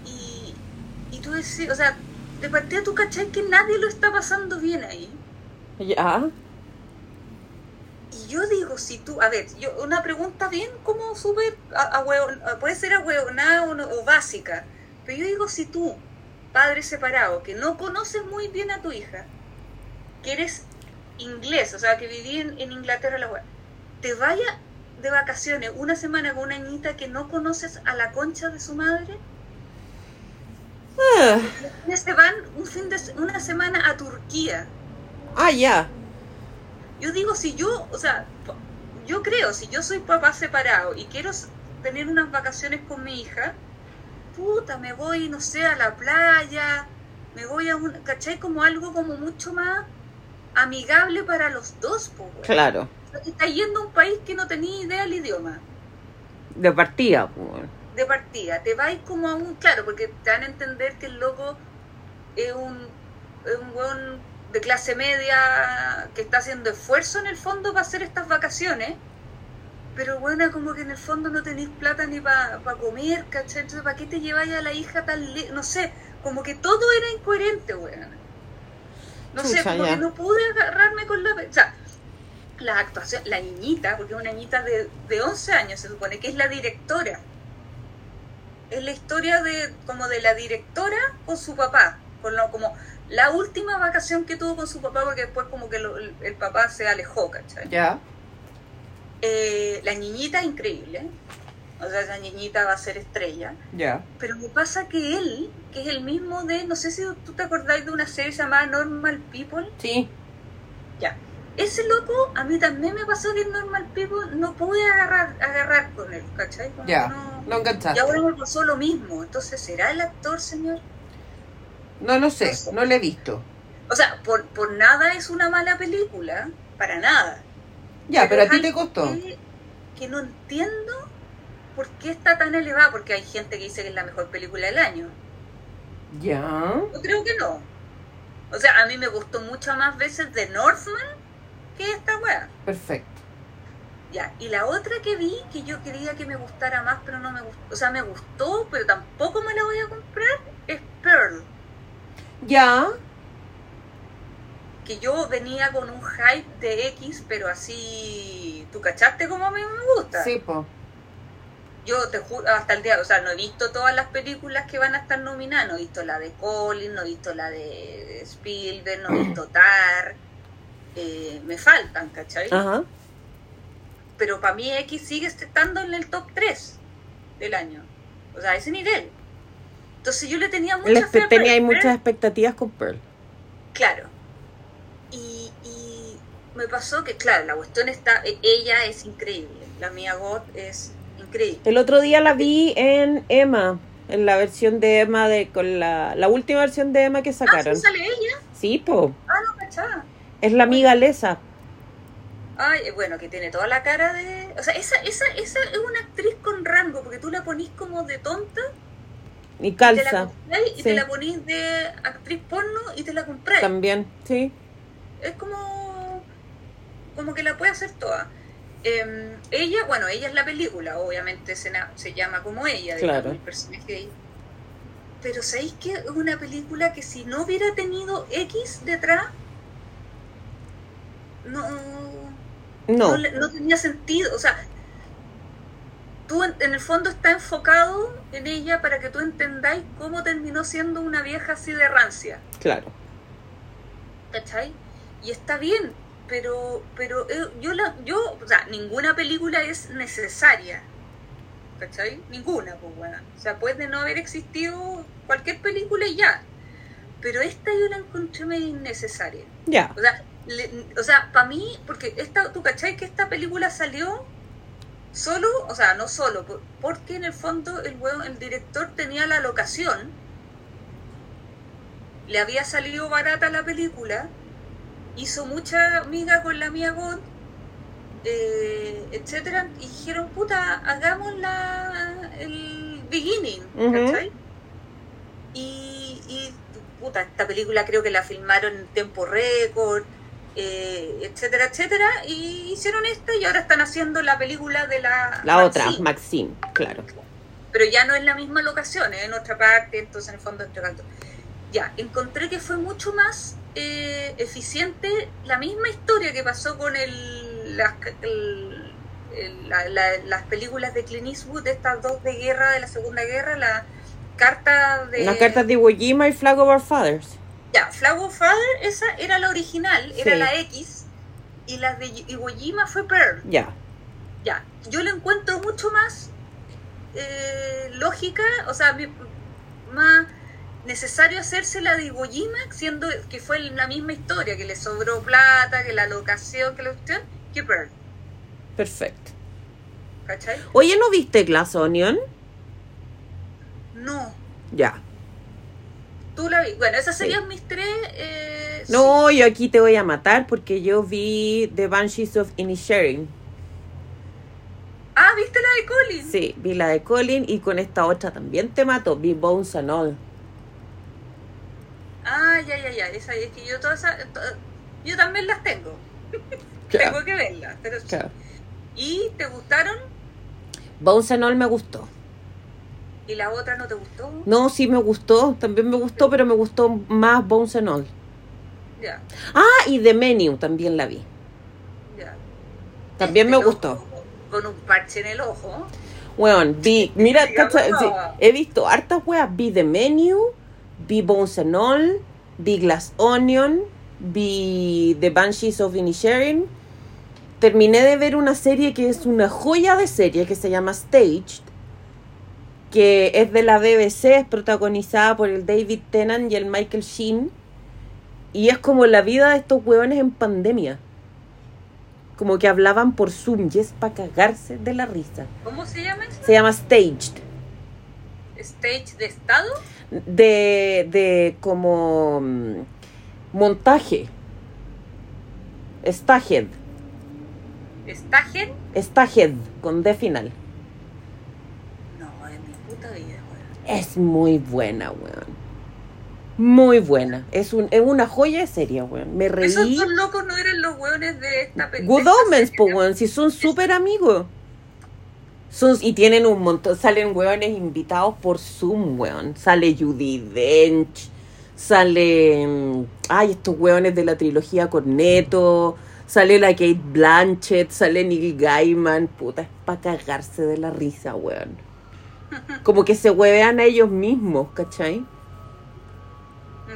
y, y tú decís, o sea, de partida tú cachai que nadie lo está pasando bien ahí. Ya. Y yo digo, si tú, a ver, yo una pregunta bien como súper, puede ser ahueonada o, no- o básica, pero yo digo, si tú, padre separado, que no conoces muy bien a tu hija, que eres inglés, o sea, que viví en, en Inglaterra, la weá, te vaya de vacaciones una semana con una niñita que no conoces a la concha de su madre. Ah, Se van un fin de una semana a Turquía. ah, ya. Yo digo, si yo, o sea, yo creo, si yo soy papá separado y quiero tener unas vacaciones con mi hija, puta, me voy, no sé, a la playa, me voy a un, ¿cachai? Como algo como mucho más amigable para los dos, weón. Claro. Estás yendo a un país que no tenía idea del idioma. De partida, pues. de partida, te vais como a un, claro, porque te van a entender que el loco es un, es un weón de clase media que está haciendo esfuerzo en el fondo para hacer estas vacaciones, pero bueno, como que en el fondo no tenéis plata ni para comer, ¿cachai? Entonces, ¿para qué te lleváis a la hija tan le No sé, como que todo era incoherente, weón. No sé, como ya. que no pude agarrarme con la... O sea, la actuación, la niñita, porque es una niñita de, de 11 años, se supone que es la directora. Es la historia de como de la directora con su papá, con lo, como la última vacación que tuvo con su papá, porque después como que lo- el, el papá se alejó, ¿cachai? Ya. Eh, la niñita increíble, o sea, esa niñita va a ser estrella, Ya. pero me pasa que él, que es el mismo de, no sé si tú te acordáis de una serie llamada Normal People, Sí. Ya. Ese loco, a mí también me pasó que en Normal People no pude agarrar, agarrar con él, ¿cachai? Ya. no- Lo Y enganchaste. ahora me pasó lo mismo. Entonces, ¿será el actor, señor? No lo sé. No lo he visto. O sea, por, por nada es una mala película, para nada. Ya, pero a ti te costó. Que, que no entiendo por qué está tan elevada, porque hay gente que dice que es la mejor película del año. Ya. Yo creo que no. O sea, a mí me gustó mucho más veces The Northman que esta weá. Perfecto. Ya, y la otra que vi, que yo quería que me gustara más, pero no me gustó, o sea, me gustó, pero tampoco me la voy a comprar, es Pearl. Ya. Que yo venía con un hype de X, pero así, ¿tú cachaste cómo a mí me gusta? Sí, po. Yo te juro, hasta el día, o sea, no he visto todas las películas que van a estar nominadas, no he visto la de Colin, no he visto la de Spielberg, no he visto Tar, eh, me faltan, ¿cachai? Ajá. pero para mí X sigue estando en el top 3 del año. O sea, a ese nivel. Entonces yo le tenía mucha fe tenía Pearl, muchas expectativas con Pearl. Claro. Y, y me pasó que, claro, la cuestión está, e- ella es increíble. La Mia God es El otro día la vi en Emma, en la versión de Emma de con la, la última versión de Emma que Ah, sacaron. ¿sí sale ella? Sí, po. Ah, no, cachaba. Es la amiga Lesa. Ay, eh, bueno, que tiene toda la cara de... O sea, esa, esa, esa es una actriz con rango, porque tú la ponís como de tonta, Y te la calza compráis y sí. te la ponís de actriz porno y te la compráis. también. Sí. es como como que la puede hacer toda Eh, ella bueno ella es la película obviamente se, llama como ella digamos, Claro. el personaje de ella. pero sabéis que es una película que si no hubiera tenido X detrás no No. no tenía sentido o sea tú en, en el fondo está enfocado en ella para que tú entendáis cómo terminó siendo una vieja así de rancia Claro. ¿cachai? Y está bien, pero, pero eh, yo, la, yo, o sea, ninguna película es necesaria, ¿cachai? Ninguna, pues bueno. O sea, puede no haber existido cualquier película y ya. Pero esta yo la encontré medio innecesaria. Ya. O sea, le- o sea, para mí, porque esta, tú cachai que esta película salió solo, o sea, no solo, por- porque en el fondo el, el director tenía la locación, le había salido barata la película, hizo mucha amiga con la mía God, eh, etcétera, y dijeron, puta, hagamos la, el beginning. ¿cachai? Y, y, puta, esta película creo que la filmaron en tiempo récord, eh, etcétera, etcétera, y hicieron esta y ahora están haciendo la película de la... La otra, Maxine. Claro. Pero ya no es la misma locación, es en otra parte, entonces en el fondo entre cantos. Ya, encontré que fue mucho más eh, eficiente la misma historia que pasó con el, las, el- el- la- la- las películas de Clint Eastwood, estas dos de guerra, de la Segunda Guerra, la carta de... Las cartas de Iwo Jima y Flag of Our Fathers. Ya, Flower Father, esa era la original, era la X, y la de Iwo Jima fue Pearl. Ya. Ya, yo le encuentro mucho más eh, lógica, o sea, más necesario hacerse la de Iwo Jima, siendo que fue la misma historia, que le sobró plata, que la locación, que la cuestión, que Pearl. Perfecto. ¿Cachai? Oye, ¿no viste Glass Onion? No, Ya. tú la vi. Bueno, esas Sí. serían mis tres. eh, No, yo aquí te voy a matar porque yo vi The Banshees of Inisherin. Ah, ¿viste la de Colin? Sí, vi la de Colin y con esta otra también te mato. Vi Bones and All. Ah, ya, ya, ya. Esa, es que yo todas esas- Yo también las tengo. Tengo que verlas. Pero. Claro. ¿Y te gustaron? Bones and All me gustó. ¿Y la otra no te gustó? No, sí me gustó, también me gustó, pero me gustó más Bones and All. Ya, Ah, y The Menu también la vi. ya. También me gustó. Con un parche en el ojo. Bueno, vi, mira, cacha, sí, he visto hartas weas. Vi The Menu, vi Bones and All, vi Glass Onion, vi The Banshees of Inisherin. Terminé de ver una serie que es una joya de serie que se llama Staged, que es de la BBC, es protagonizada por el David Tennant y el Michael Sheen. Y es como la vida de estos hueones en pandemia. Como que hablaban por Zoom y es para cagarse de la risa. ¿Cómo se llama eso? Se llama Staged. ¿Stage de estado? De, de como mm, montaje. Staged. ¿Stagen? Staged, con D final. No, en mi puta vida, weón. Es muy buena, weón. Muy buena. Es, un, es una joya de serie, weón. Me Esos reí. dos locos no eran los weones de esta película. Good Omens, po, weón. Si son súper amigos. Y tienen un montón. Salen weones invitados por Zoom, weón. Sale Judy Dench. Sale. mm, Ay, estos weones de la trilogía Corneto. Sale la Kate Blanchett. Sale Neil Gaiman. Puta, es para cagarse de la risa, weón. Como que se huevean a ellos mismos, ¿cachai?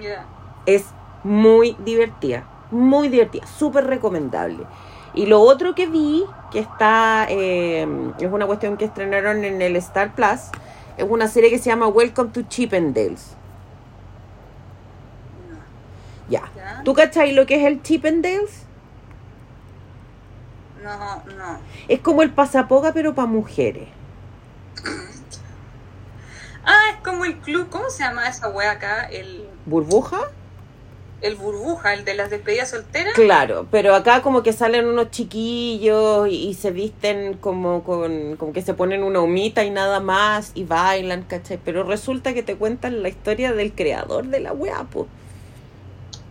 Ya. es muy divertida, muy divertida, súper recomendable. Y lo otro que vi, que está, eh, es una cuestión que estrenaron en el Star Plus, es una serie que se llama Welcome to Chippendales. Ya. Ya. ¿Tú cachai lo que es el Chippendales? No, no. Es como el pasapoga, pero para mujeres. Ah, es como el club, ¿cómo se llama esa wea acá? El, ¿Burbuja? El burbuja, el de las despedidas solteras. Claro, pero acá como que salen unos chiquillos y, y se visten como con como que se ponen una humita y nada más y bailan, ¿cachai? Pero resulta que te cuentan la historia del creador de la weá, po,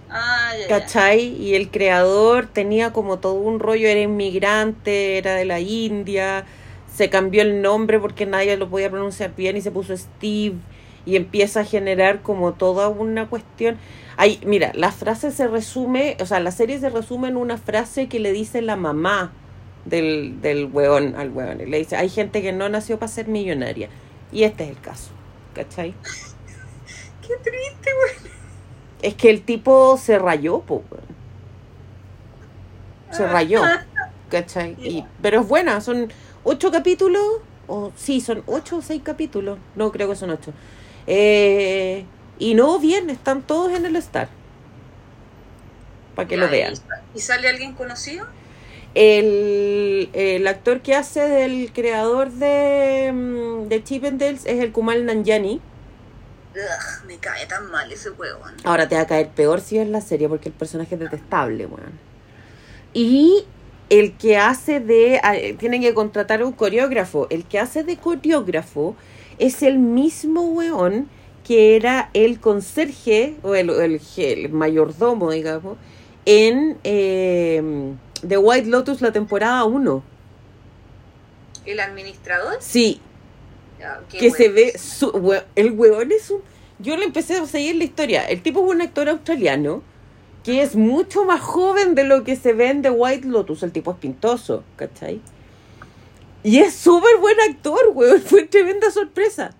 Ah, ya, ya. ¿cachai? Y el creador tenía como todo un rollo, era inmigrante, era de la India, se cambió el nombre porque nadie lo podía pronunciar bien y se puso Steve y empieza a generar como toda una cuestión. Ay, mira, la frase se resume, o sea, la serie se resume en una frase que le dice la mamá del, del weón al weón. Y le dice, hay gente que no nació para ser millonaria. Y este es el caso, ¿cachai? Qué triste, güey. Es que el tipo se rayó, po, weón. Se rayó, ¿cachai? Y, pero es buena, son ocho capítulos, o sí, son ocho o seis capítulos, no creo que son ocho. Eh, y no, bien, están todos en el Star. Para que lo vean. ¿Y sale alguien conocido? El, el actor que hace del creador de, mm, de Chippendales es el Kumal Nanjiani. Ugh, me cae tan mal ese huevón. Ahora te va a caer peor si es la serie porque el personaje es detestable, weón. Y el que hace de... ah, Tienen que contratar un coreógrafo. El que hace de coreógrafo es el mismo weón que era el conserje o el, el, el mayordomo, digamos, en eh, The White Lotus la temporada 1. ¿El administrador? Sí, qué que se ve su, el huevón es un yo le empecé a seguir la historia el tipo es un actor australiano que es mucho más joven de lo que se ve en The White Lotus el tipo es pintoso ¿cachai? Y es súper buen actor weón fue tremenda sorpresa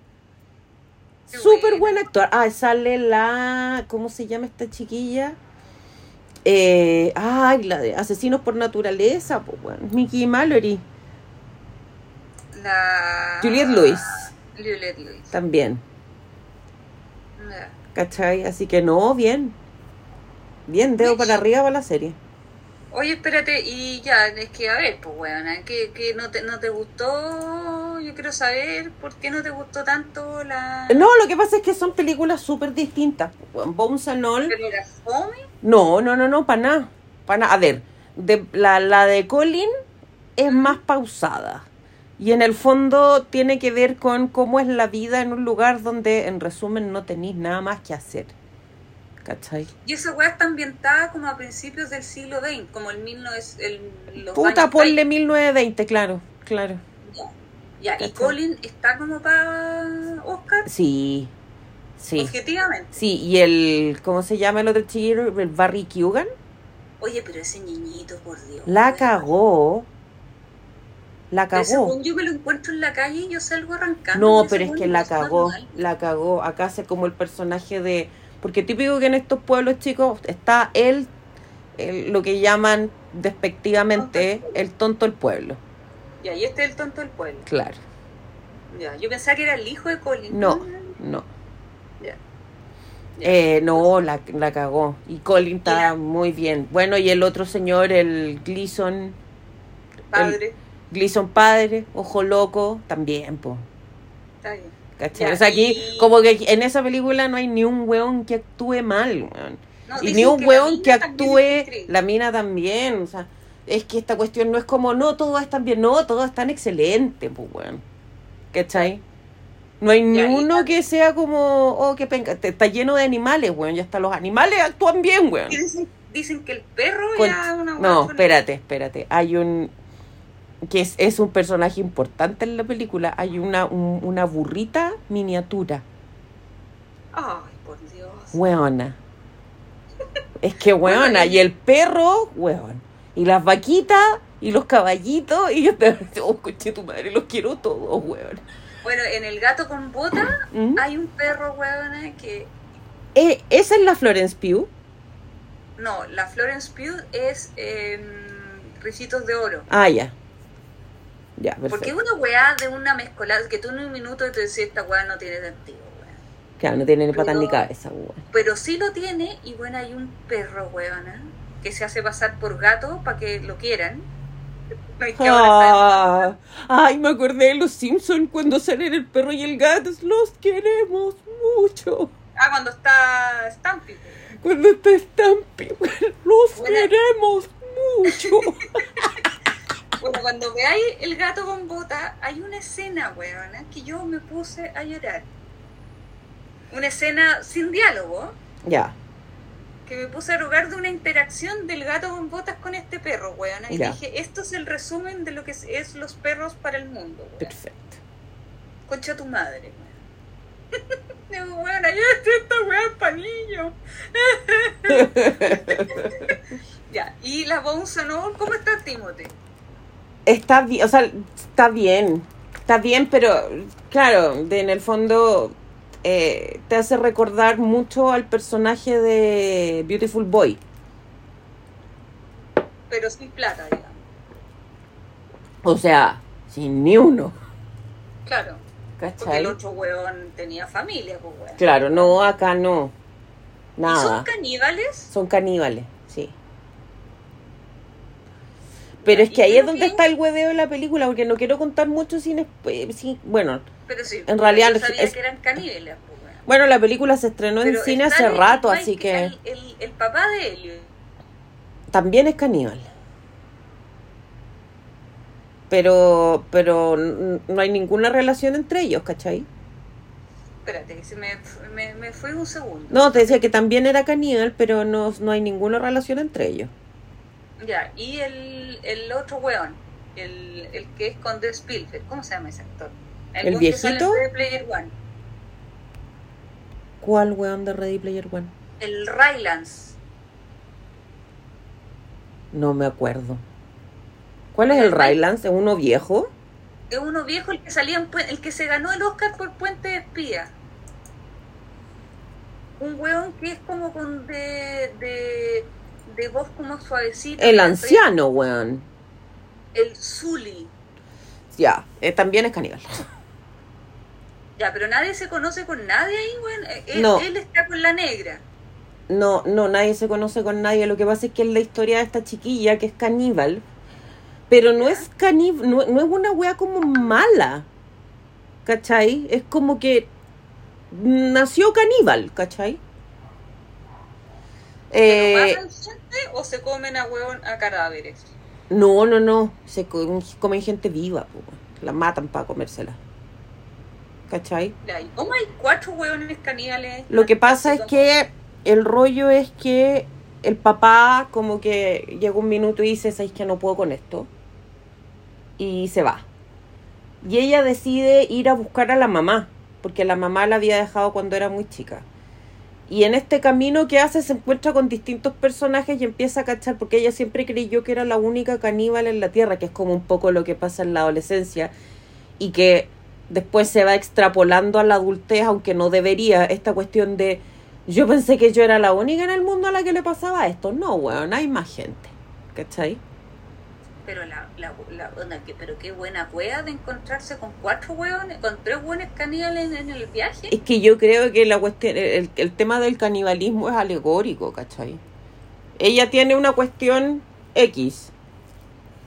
Súper buen actor. Ah, sale la. ¿Cómo se llama esta chiquilla? Eh, ay, la de Asesinos por Naturaleza, pues bueno. Mickey Mallory La... Juliette Lewis. Juliette Lewis. también. ¿Cachai? Así que no, bien. Bien, dedo para arriba para la serie. Oye, espérate, y ya, es que a ver, pues weona, que, que no, te, no te gustó, yo quiero saber por qué no te gustó tanto la... No, lo que pasa es que son películas súper distintas. Bones and All. ¿Pero era fome? No, no, no, no, para nada. Para nada. A ver, de, la, la de Colin es más pausada. Y en el fondo tiene que ver con cómo es la vida en un lugar donde, en resumen, no tenéis nada más que hacer. ¿Cachai? Y esa weá está ambientada como a principios del siglo XX, como el 19... El, los Puta, años ponle 20. 1920, claro, claro. Ya, ya, y. Colin está como para Oscar, Sí, sí. objetivamente. Sí, y el, ¿cómo se llama el otro chiquillo? El Barry Kugan. Oye, pero ese niñito, por Dios. La cagó. La Pero cagó. según yo me lo encuentro en la calle y yo salgo arrancando. No, pero es que la cagó, mal. la cagó. Acá hace como el personaje de... Porque típico que en estos pueblos chicos está él, el- lo que llaman despectivamente el tonto del pueblo. Ya, y este es el tonto del pueblo. Claro. Ya, yo pensaba que era el hijo de Colin. No, no. Ya. Eh, no, la, la cagó. Y Colin está muy bien. Bueno, y el otro señor, el Gleason, Padre. Gleason padre, ojo loco, también, po. Está bien. ¿Cachai? Ya, o sea, aquí, y- como que en esa película no hay ni un weón que actúe mal, weón. No, y ni un weón que actúe, la mina también, o sea, es que esta cuestión no es como, no, todo es tan bien, no, todo es tan excelente, pues, weón. ¿Cachai? No hay ni Ya, uno que sea como, oh, que penca, está lleno de animales, weón, ya hasta los animales actúan bien, weón. Dicen, dicen que el perro Con- era una No, espérate, espérate, hay un, que es, es un personaje importante en la película, hay una, un- una burrita miniatura, Ay, por Dios. weona. Es que weona, y- el perro, weón. Y las vaquitas y los caballitos, y yo te oh, coche tu madre, los quiero todos, weón. Bueno, en El gato con bota ¿Mm? hay un perro, weona, que... Eh, ¿Esa es la Florence Pugh? No, la Florence Pugh es eh, Ricitos de Oro. Ah, ya. Ya, Porque es una weá de una mezcolada que tú en un minuto te decís, esta weá no tiene sentido, weón. Claro, no tiene ni patas ni cabeza, weón. Pero sí lo tiene, y bueno, hay un perro, weona, que se hace pasar por gato para que lo quieran. No, que Ah, ay, me acordé de los Simpsons cuando salen el perro y el gato. Los queremos mucho. Ah, cuando está Stampy. Cuando está Stampy, los Buena. queremos mucho. Bueno, cuando veáis el gato con bota, hay una escena, weona, que yo me puse a llorar. Una escena sin diálogo, ya, que me puse a rogar de una interacción del gato con botas con este perro, weona. Y dije, esto es el resumen de lo que es, es los perros para el mundo, weona. perfecto. Concha tu madre, weón. Digo, weona, ya esta weá es pa' niños. ya, y la All, ¿cómo está Timothy? Está bien, o sea, está bien. Está bien, pero claro, de, en el fondo eh, te hace recordar mucho al personaje de Beautiful Boy. Pero sin plata, digamos. O sea, sin ni uno. Claro, porque el ¿Cachai? otro weón tenía familia, pues weón. Claro, no, acá no. ¿Y son Nada. caníbales? Son caníbales, sí. Pero es que ahí es donde está el hueveo de la película, porque no quiero contar mucho sin... sin- bueno, Pero sí, En realidad yo sabía es- que eran caníbales, pues bueno, la película se estrenó en cine hace rato, así que El, el, el papá de Helio. también es caníbal. Pero, pero no hay ninguna relación entre ellos, ¿cachai? Espérate, que se me, me, me fue un segundo. No, te decía que también era caníbal, pero no, no hay ninguna relación entre ellos. Ya, y el, el otro weón, el, el que es con The Spielberg, ¿cómo se llama ese actor? ¿El en viejito? Player One. ¿Cuál weón de Ready Player One? El Rylance. No me acuerdo. ¿Cuál es el Rylance? ¿Es uno viejo? Es uno viejo el que salía en el que se ganó el Oscar por Puente de Espía. un weón que es como con de, de, de voz como suavecita. El anciano, weón. El Zully. Ya, eh, también es caníbal. Ya, pero nadie se conoce con nadie ahí, weón. Eh, Él, No. él está con la negra. No, no, nadie se conoce con nadie. Lo que pasa es que es la historia de esta chiquilla que es caníbal. Pero no es caníbal, no, no es una wea como mala. ¿Cachai? Es como que nació caníbal, ¿cachai? ¿Pero Eh, matan gente o se comen a weón a cadáveres? no, no, no. Se co- comen gente viva, po. la matan para comérsela. ¿Cachai? Ya, ¿y ¿Cómo hay cuatro weones caníbales? Lo que pasa es que el rollo es que el papá como que llega un minuto y dice, ¿sabes que no puedo con esto? Y se va. Y ella decide ir a buscar a la mamá, porque la mamá la había dejado cuando era muy chica. Y en este camino que hace se encuentra con distintos personajes y empieza a cachar, porque ella siempre creyó que era la única caníbal en la Tierra, que es como un poco lo que pasa en la adolescencia, y que después se va extrapolando a la adultez, aunque no debería, esta cuestión de yo pensé que yo era la única en el mundo a la que le pasaba esto. No, weón, hay más gente. ¿Cachai? Pero la, la, la onda, que, pero qué buena wea de encontrarse con cuatro weones, con tres weones caníbales en, en el viaje. Es que yo creo que la cuestión, el, el tema del canibalismo es alegórico, ¿cachai? Ella tiene una cuestión X,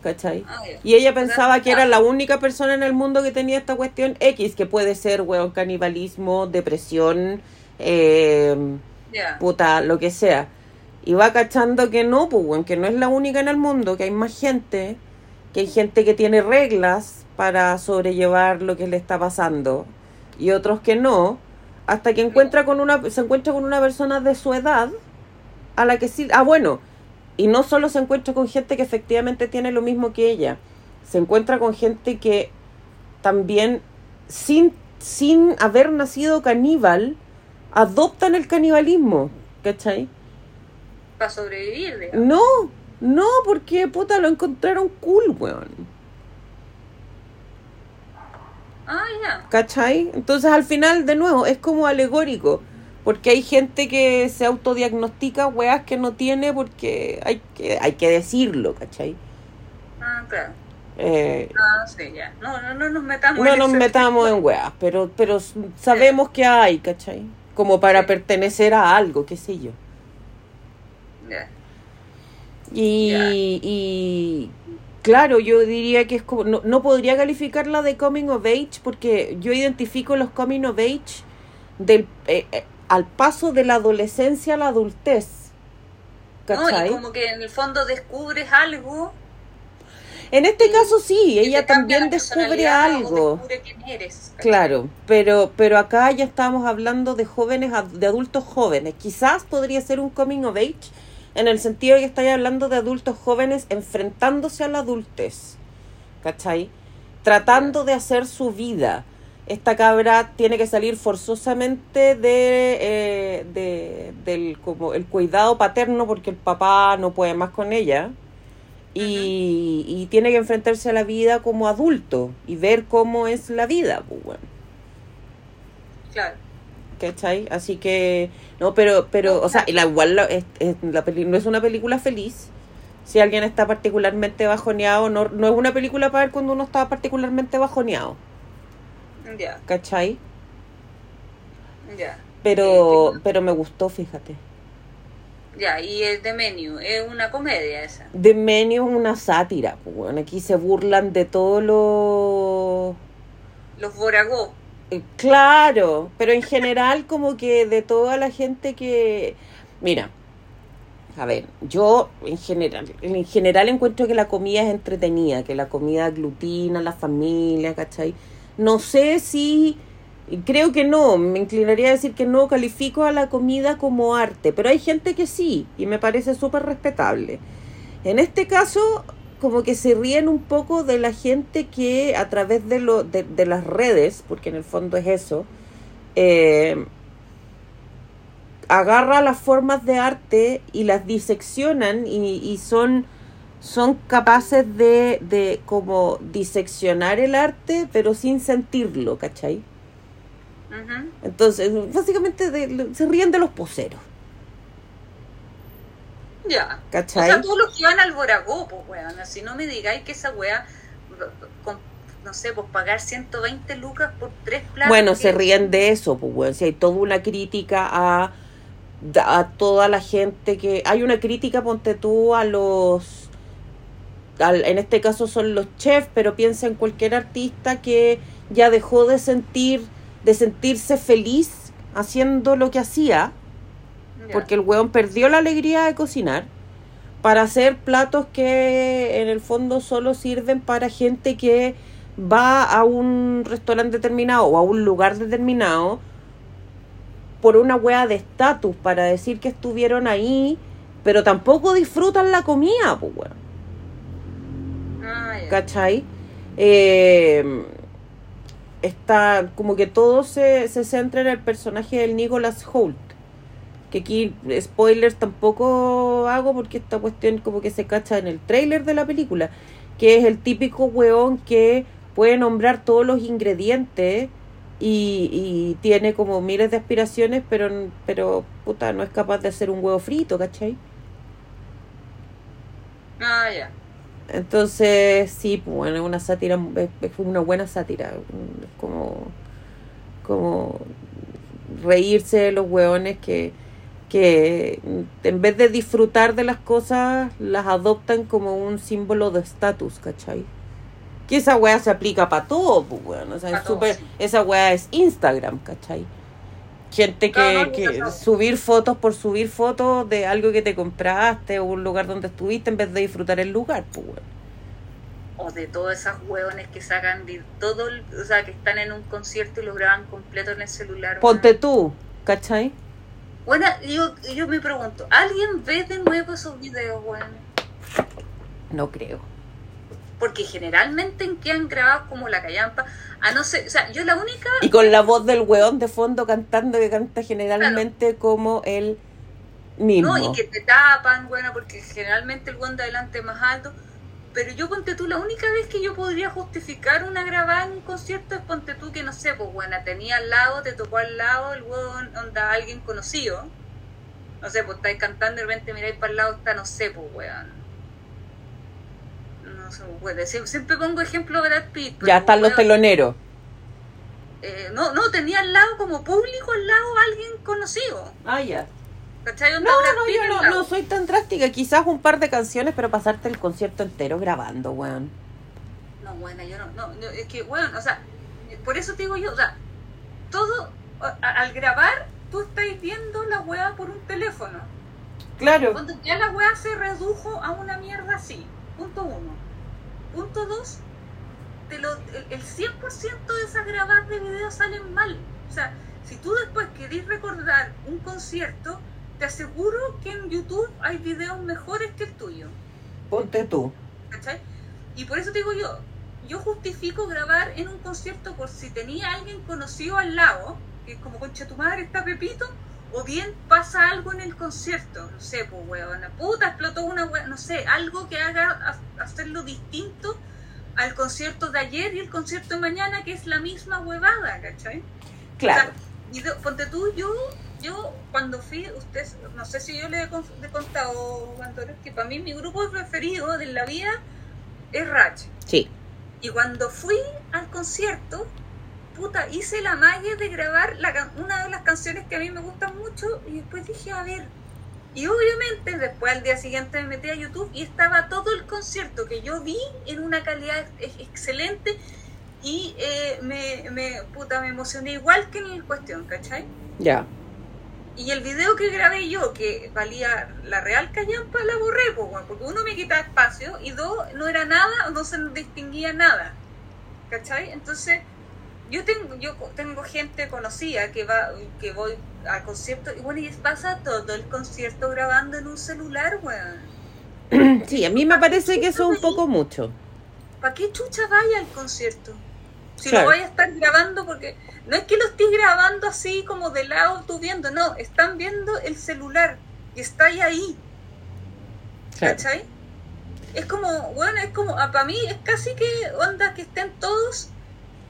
¿cachai? Ah. Y ella pensaba que era la única persona en el mundo que tenía esta cuestión X, que puede ser, weón, canibalismo, depresión, eh, puta, lo que sea. Y va cachando que no, pues, que no es la única en el mundo, que hay más gente, que hay gente que tiene reglas para sobrellevar lo que le está pasando y otros que no, hasta que encuentra con una, se encuentra con una persona de su edad a la que sí, ah, bueno, y no solo se encuentra con gente que efectivamente tiene lo mismo que ella, se encuentra con gente que también sin, sin haber nacido caníbal, adoptan el canibalismo, ¿cachai? Para sobrevivir, digamos. No, no, porque puta lo encontraron cool, weón. Ah, ya. ¿Cachai? Entonces al final, de nuevo, es como alegórico. Porque hay gente que se autodiagnostica weas que no tiene porque hay que, hay que decirlo, ¿cachai? Ah, claro. Eh, Ah, sí, ya. No, no, no nos metamos no en nos metamos en weas, pero, pero sabemos que hay, ¿cachai? Como para Sí. pertenecer a algo, qué sé yo. Y, y claro, yo diría que es como, no, no podría calificarla de coming of age porque yo identifico los coming of age del, eh, eh, al paso de la adolescencia a la adultez. No, ¿Cachai? y como que en el fondo descubres algo. en este caso sí, ella también descubre algo. descubre quién eres. Claro, pero, pero acá ya estamos hablando de jóvenes, de adultos jóvenes. Quizás podría ser un coming of age en el sentido de que estáis hablando de adultos jóvenes enfrentándose a la adultez. ¿Cachai? Tratando de hacer su vida. Esta cabra tiene que salir forzosamente de, eh, de del como el cuidado paterno porque el papá no puede más con ella y, y tiene que enfrentarse a la vida como adulto y ver cómo es la vida, pues, bueno, Claro. ¿Cachai? Así que, no, pero, pero, o sea, la, igual la, es, es- la peli- no es una película feliz. Si alguien está particularmente bajoneado, no, no es una película para ver cuando uno está particularmente bajoneado, Ya, ¿cachai? ya. Pero, Eh, pero me gustó, fíjate. Ya, y el de Menu, es una comedia esa. The Menu es una sátira, pues, bueno, aquí se burlan de todo lo... Los Boragó. Eh, Claro, pero en general como que de toda la gente que... Mira, a ver, yo en general, en general encuentro que la comida es entretenida, que la comida aglutina la familia, ¿cachai? No sé si... Creo que no, me inclinaría a decir que no califico a la comida como arte, pero hay gente que sí, y me parece súper respetable. En este caso, como que se ríen un poco de la gente que a través de, lo, de, de las redes, porque en el fondo es eso, eh, agarra las formas de arte y las diseccionan y, y son, son capaces de, de como diseccionar el arte, pero sin sentirlo, ¿cachai? Entonces, básicamente de- se ríen de los poseros. Ya. ¿Cachai? O sea, todos los que van al Boragó, pues, weón. Si no me digáis que esa weá, con, no sé, pues pagar 120 lucas por tres platos. Bueno, que- se ríen de eso, pues, weón. Si hay toda una crítica a, a toda la gente que... Hay una crítica, ponte tú, a los... al- en este caso son los chefs, pero piensa en cualquier artista que ya dejó de sentir, de sentirse feliz haciendo lo que hacía, Porque el weón perdió la alegría de cocinar, para hacer platos que en el fondo solo sirven para gente que va a un restaurante determinado o a un lugar determinado por una wea de estatus, para decir que estuvieron ahí, pero tampoco disfrutan la comida, pues weón. Ah. ¿cachai? Eh, está como que todo se, se centra en el personaje del Nicholas Holt. Que aquí spoilers tampoco hago porque esta cuestión como que se cacha en el trailer de la película. Que es el típico weón que puede nombrar todos los ingredientes y, y tiene como miles de aspiraciones, pero, pero puta, no es capaz de hacer un huevo frito, ¿cachai? Ah, ya. Entonces, sí, pues bueno, es una sátira, es, una buena sátira. Es como, como reírse de los hueones que, que en vez de disfrutar de las cosas, las adoptan como un símbolo de estatus, ¿cachai? Que esa wea se aplica para todo, pues weón. O sea, es sí. esa wea es Instagram, ¿cachai? Gente que, No, no, que no, subir fotos por subir fotos de algo que te compraste o un lugar donde estuviste en vez de disfrutar el lugar, pues weón. O de todas esas hueones que sacan de todo, el- o sea, que están en un concierto y lo graban completo en el celular. Ponte tú, ¿cachai? Bueno, yo, yo me pregunto, ¿alguien ve de nuevo esos videos, weón? No creo. Porque generalmente en que han grabado como la callampa, a no ser, o sea, yo la única Y con la voz del weón de fondo cantando que canta generalmente como el mismo. No, y que te tapan, bueno, porque generalmente el buen de adelante es más alto. Pero yo ponte tú, la única vez que yo podría justificar una grabada en un concierto es ponte tú que no sé, pues buena, tenía al lado, te tocó al lado el weón, onda alguien conocido. No sé, pues estáis cantando y de repente miráis para el lado, está, no sé, pues weón. No sé, pues, Siempre pongo ejemplo Brad Pitt. pero, ya están los teloneros. eh, no, no, tenía al lado como público al lado alguien conocido. Ah, ya. ¿Cachai? No, no, yo no, no soy tan drástica. Quizás un par de canciones, pero pasarte el concierto entero grabando, weón. No, buena, yo no, no, no, es que, bueno, o sea, por eso te digo yo, o sea, todo, a- al grabar, tú estás viendo la weá por un teléfono. Claro. Cuando ya la weá se redujo a una mierda así, punto uno. Punto dos, te lo, el, el 100% de esas grabadas de video salen mal. O sea, si tú después querés recordar un concierto, te aseguro que en YouTube hay videos mejores que el tuyo. Ponte tú. ¿cachai? Y por eso te digo yo, yo justifico grabar en un concierto por si tenía alguien conocido al lado, que es como concha tu madre está Pepito, o bien pasa algo en el concierto, no sé, pues huevona, puta, explotó una hue- no sé, algo que haga ha- hacerlo distinto al concierto de ayer y el concierto de mañana, que es la misma huevada, ¿cachai? Claro. O sea, y de- ponte tú, yo, yo cuando fui, usted, no sé si yo le he, con- le he contado, Antonio, que para mí mi grupo preferido de la vida es Ratch. Sí. Y cuando fui al concierto, puta, hice la magia de grabar la, una de las canciones que a mí me gustan mucho y después dije, a ver. Y obviamente después al día siguiente me metí a YouTube y estaba todo el concierto que yo vi en una calidad ex- excelente y eh, me, me, puta, me emocioné igual que en el cuestión, ¿cachai? Ya. Y el video que grabé yo, que valía la real callampa, la borré, po, weón, porque uno me quitaba espacio y dos, no era nada, no se distinguía nada. ¿Cachai? Entonces, yo tengo, yo tengo gente conocida que va, que voy al concierto y bueno, y pasa todo el concierto grabando en un celular, weón. Sí, a mí me parece que eso es un poco mucho. ¿Para qué chucha vaya al concierto? Si Claro. lo vaya a estar grabando, porque no es que lo estés grabando así como de lado tú viendo, no, están viendo el celular y está ahí ahí, Claro. ¿cachai? Es como, bueno, es como, para mí es casi que onda que estén todos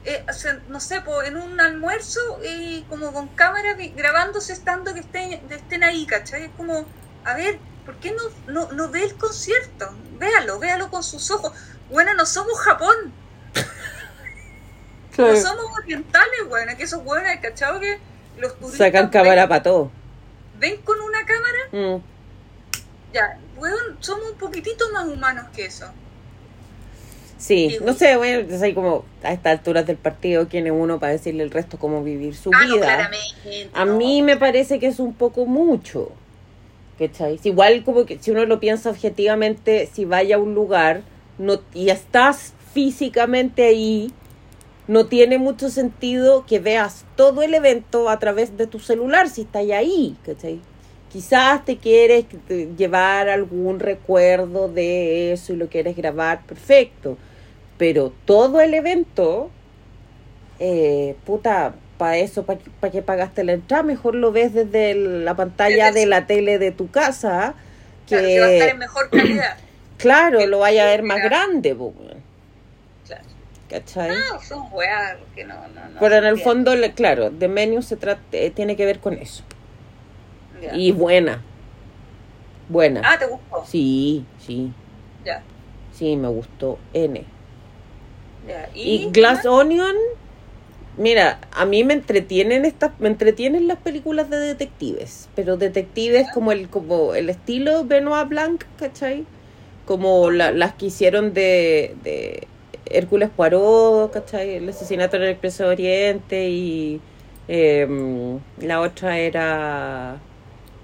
eh, no sé, en un almuerzo y como con cámara grabándose estando que estén, estén ahí, ¿cachai? Es como, a ver, ¿por qué no, no, no ve el concierto? Véalo, véalo con sus ojos. Bueno, no somos Japón. No somos orientales, bueno, que esos buenos, ¿cachai? Que los turistas... Sacan cámara para todo. ¿Ven con una cámara? Mm. Ya, bueno, somos un poquitito más humanos que eso. Sí, no sé, bueno, es ahí como a estas alturas del partido, quién es uno para decirle el resto cómo vivir su ah, vida. a mí me parece que es un poco mucho. ¿Cachai? Igual como que si uno lo piensa objetivamente, si vaya a un lugar no, y estás físicamente ahí, no tiene mucho sentido que veas todo el evento a través de tu celular si estás ahí, ¿cachai? Quizás te quieres llevar algún recuerdo de eso y lo quieres grabar, perfecto. Pero todo el evento, eh, puta, para eso, ¿para pa qué pagaste la entrada? Mejor lo ves desde la pantalla de la tele de tu casa. Que, claro, va a estar en mejor calidad. claro, lo vaya a ver más grande. Claro. ¿Cachai? No, son weas que no, no, no Pero en el fondo, claro, de menú se trata, eh, tiene que ver con eso. Y buena. Buena. Ah, ¿te gustó? Sí, sí. Ya. Sí, me gustó N. ¿Y? Glass Onion, mira, a mí me entretienen estas, me entretienen las películas de detectives, pero detectives como el, como el estilo Benoit Blanc, ¿cachai? Como las que hicieron de, de Hércules Poirot, ¿cachai? El asesinato en el Expreso de Oriente y em, la otra era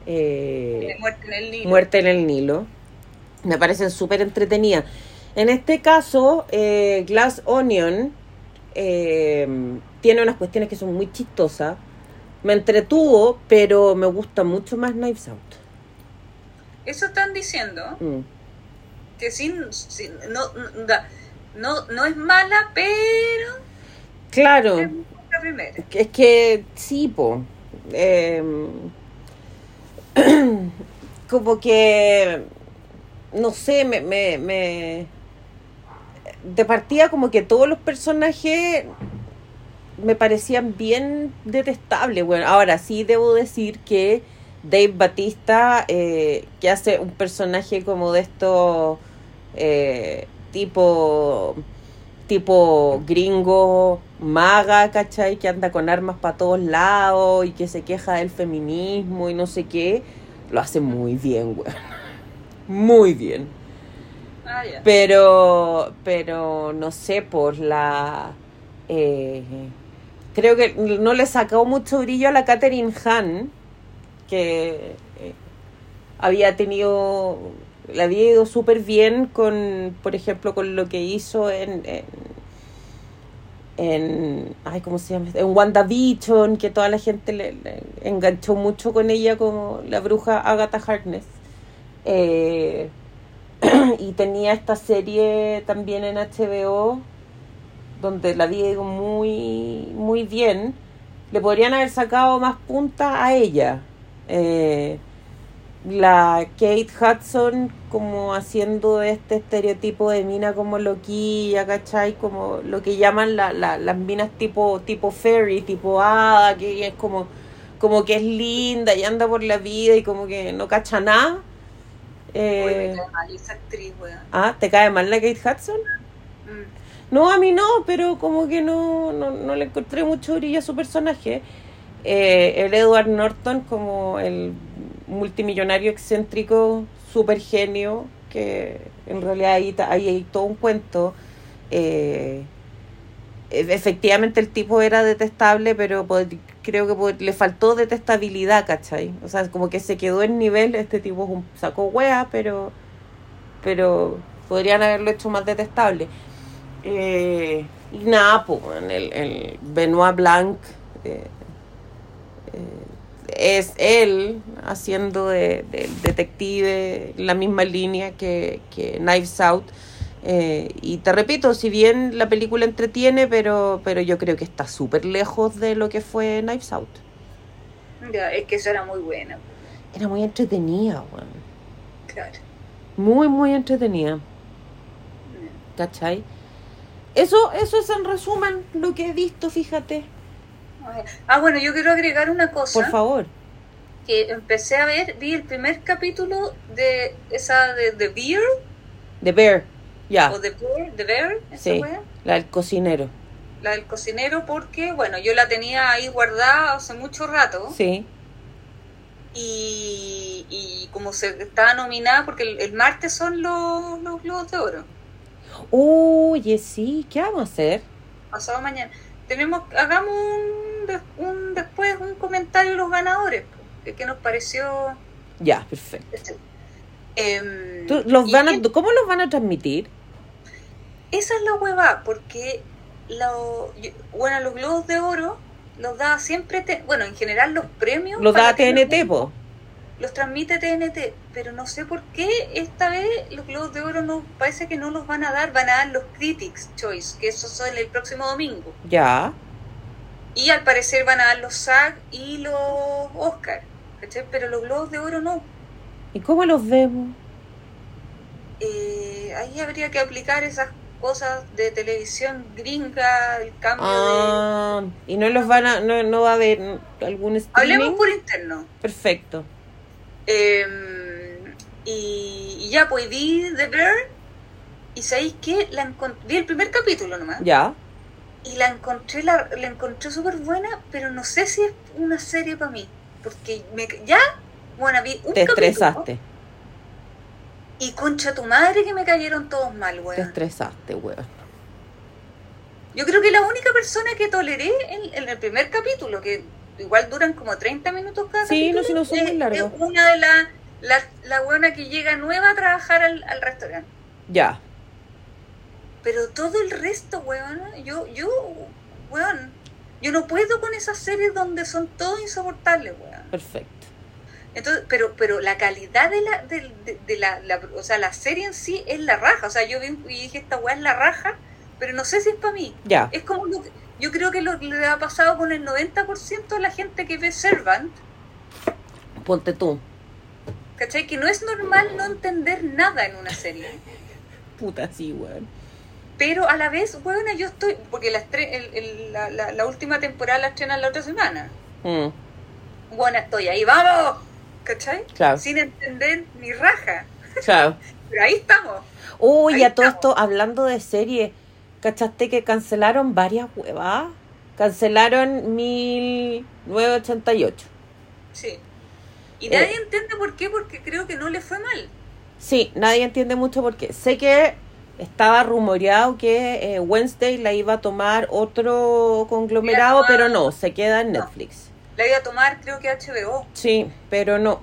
eh, muerte, en el Nilo. muerte en el Nilo. Me parecen súper entretenidas. En este caso, eh, Glass Onion eh, tiene unas cuestiones que son muy chistosas. Me entretuvo, pero me gusta mucho más Knives Out. Eso están diciendo. Mm. Que sin, no, no, no, es mala, pero... Claro. Es, que sí, po. Em, como que no sé, me, me, me, de partida como que todos los personajes me parecían bien detestables. Bueno, ahora sí debo decir que Dave Batista, eh, que hace un personaje como de estos eh, tipo tipo gringo, maga, ¿cachai? Que anda con armas para todos lados y que se queja del feminismo y no sé qué, lo hace muy bien, güey. Muy bien. Ah, pero, pero no sé, por la... Eh, creo que no le sacó mucho brillo a la Catherine Hahn, que eh, había tenido, le había ido súper bien con, por ejemplo, con lo que hizo en, en, en ay, ¿cómo se llama? En WandaVision, que toda la gente le, enganchó mucho con ella como la bruja Agatha Harkness. Eh, y tenía esta serie también en HBO donde la vi muy muy bien le podrían haber sacado más punta a ella eh, la Kate Hudson como haciendo este estereotipo de mina como loquilla, ¿cachai? Como lo que llaman la, la, las minas tipo, tipo fairy, tipo hada, que es como, como que es linda y anda por la vida y como que no cacha nada. Eh, mal esa actriz, Ah, ¿te cae mal la Kate Hudson? Mm. No, a mí no, pero como que no, no, no le encontré mucho brillo a su personaje. Eh, el Edward Norton como el multimillonario excéntrico, super genio, que en realidad ahí, hay todo un cuento. Eh, e, efectivamente el tipo era detestable, pero creo que le faltó detestabilidad, ¿cachai? O sea, como que se quedó en nivel, este tipo saco wea, pero, pero podrían haberlo hecho más detestable. Eh, y nada, pues, el, el Benoit Blanc eh, es él haciendo de, de, detective la misma línea que, que Knives Out eh, y te repito, si bien la película entretiene, pero, pero yo creo que está súper lejos de lo que fue Knives Out. Ya, es que eso era muy buena. Era muy entretenida, weón. Claro. Muy, muy entretenida. ¿Cachai? Eso, eso es en resumen lo que he visto, fíjate. Ah, bueno, yo quiero agregar una cosa. Por favor. Que empecé a ver, vi el primer capítulo de esa de The Bear. The Bear, ya. O The Bear, The Bear, esa Sí, wea. la del cocinero. La del cocinero porque, bueno, yo la tenía ahí guardada hace mucho rato. Sí. Y, y como se estaba nominada, porque el, el martes son los, los Globos de Oro. Oye, sí, ¿qué vamos a hacer? Pasado mañana. Tenemos, hagamos un, un después un comentario de los ganadores. que ¿Qué nos pareció? Ya, perfecto. este. Em, los van a, que- ¿Cómo los van a transmitir? Esa es la hueva, porque lo, bueno, los Globos de Oro los da siempre, te- bueno, en general los premios Los da TNT, po. los transmite TNT, pero no sé por qué esta vez los Globos de Oro no parece que no los van a dar, van a dar los Critics Choice, que esos son el próximo domingo. Ya. Y al parecer van a dar los SAG y los Oscar, ¿cachai? Pero los Globos de Oro no. ¿Y cómo los vemos? Eh, ahí habría que aplicar esas cosas de televisión gringa, el cambio de... Ah, y no los van a, no, no va a haber algún streaming. Hablemos por interno. Perfecto. Eh, y, y ya, pues vi The Bear y sabéis que la vi el primer capítulo nomás Ya. Y la encontré la, la encontré súper buena, pero no sé si es una serie para mí, porque me, ya, bueno, vi un Te estresaste. y concha tu madre que me cayeron todos mal, Te weón. estresaste, weón. Yo creo que la única persona que toleré en, en el primer capítulo, que igual duran como 30 minutos cada Sí, no, capítulo, si no son es- muy largos. es una de las la, la buena que llega nueva a trabajar al, al restaurante. Ya. Pero todo el resto, weón, yo, yo, weón, yo no puedo con esas series donde son todos insoportables, weón. Perfecto. Entonces, pero, pero la calidad de la, de, de- de la, la- o sea, la serie en sí es la raja. O sea, yo vi y dije, esta weá es la raja, pero no sé si es para mí. Ya. Es como lo que, yo creo que lo que le ha pasado con el 90% de la gente que ve Servant, Ponte tú. ¿cachai? Que no es normal no entender nada en una serie. Puta, sí, weón. Pero a la vez, bueno, yo estoy, porque la, estre- el- el- la, la- la última temporada la estrenan la otra semana. Mm, Bueno, estoy ahí, vamos, ¿cachai? claro. Sin entender ni raja. Claro. Pero ahí estamos. Uy, Ahí a todo estamos. esto, hablando de serie, ¿cachaste que cancelaron varias huevas? Cancelaron 1988. Sí. Y Eh. nadie entiende por qué, porque creo que no le fue mal. Sí, nadie entiende mucho por qué. Sé que estaba rumoreado que eh, Wednesday la iba a tomar otro conglomerado, tomar- pero no, se queda en No. Netflix. La iba a tomar, creo que HBO. Sí, pero no,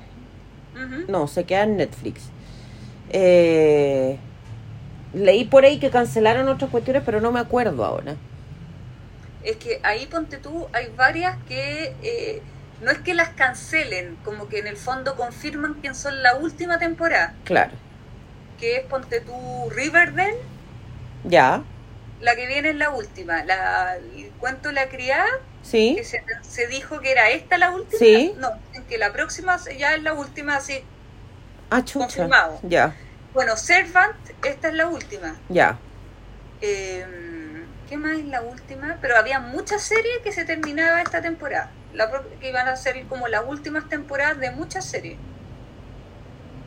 no, se queda en Netflix. Eh, leí por ahí que cancelaron otras cuestiones, pero no me acuerdo ahora. Es que ahí, ponte tú, hay varias que eh, no es que las cancelen, como que en el fondo confirman quién son la última temporada. Claro. Que es, ponte tú, Riverdale, Ya, la que viene es la última. La, el cuento de la criada, sí. que se, se dijo que era esta la última. Sí. No, en que la próxima ya es la última, así. Ah, chucha. Confirmado. Ya, Bueno, Servant, esta es la última. ya. Eh, ¿Qué más es la última? Pero había muchas series que se terminaba esta temporada. La que iban a ser como las últimas temporadas de muchas series.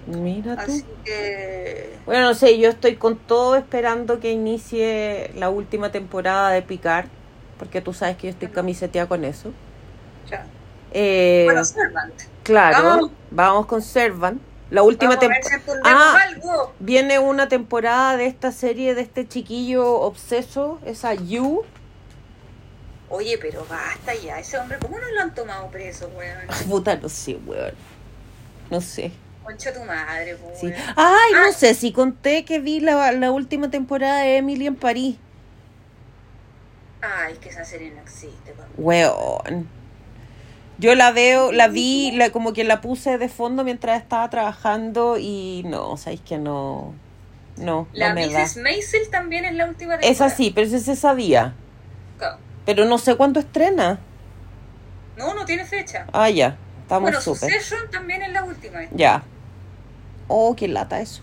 Mira tú. Así que. Bueno, no sé, yo estoy con todo esperando que inicie la última temporada de Picar, porque tú sabes que yo estoy camiseteada con eso. ya. Eh, Bueno, Servant. claro, vamos. vamos. con Servant. La última temporada. Ah. algo. Viene una temporada de esta serie de este chiquillo obseso, esa You. Oye, pero basta ya. Ese hombre, ¿cómo no lo han tomado preso, weón? Puta, no sé, weón. No sé. Concha tu madre, po, Sí. Ay, no Ah. sé, si conté que vi la, la última temporada de Emily en París. Ay, que esa serie no existe. Weón. Yo la veo, la vi, la, como que la puse de fondo mientras estaba trabajando y no, sabéis que no. No, La no me da. Mrs. Maisel también es la última temporada. Esa sí, pero ese se sabía. Pero no sé cuándo estrena. No, no tiene fecha. Ah, ya. Estamos bueno, súper. Succession también es la última. Ya. Oh, qué lata eso.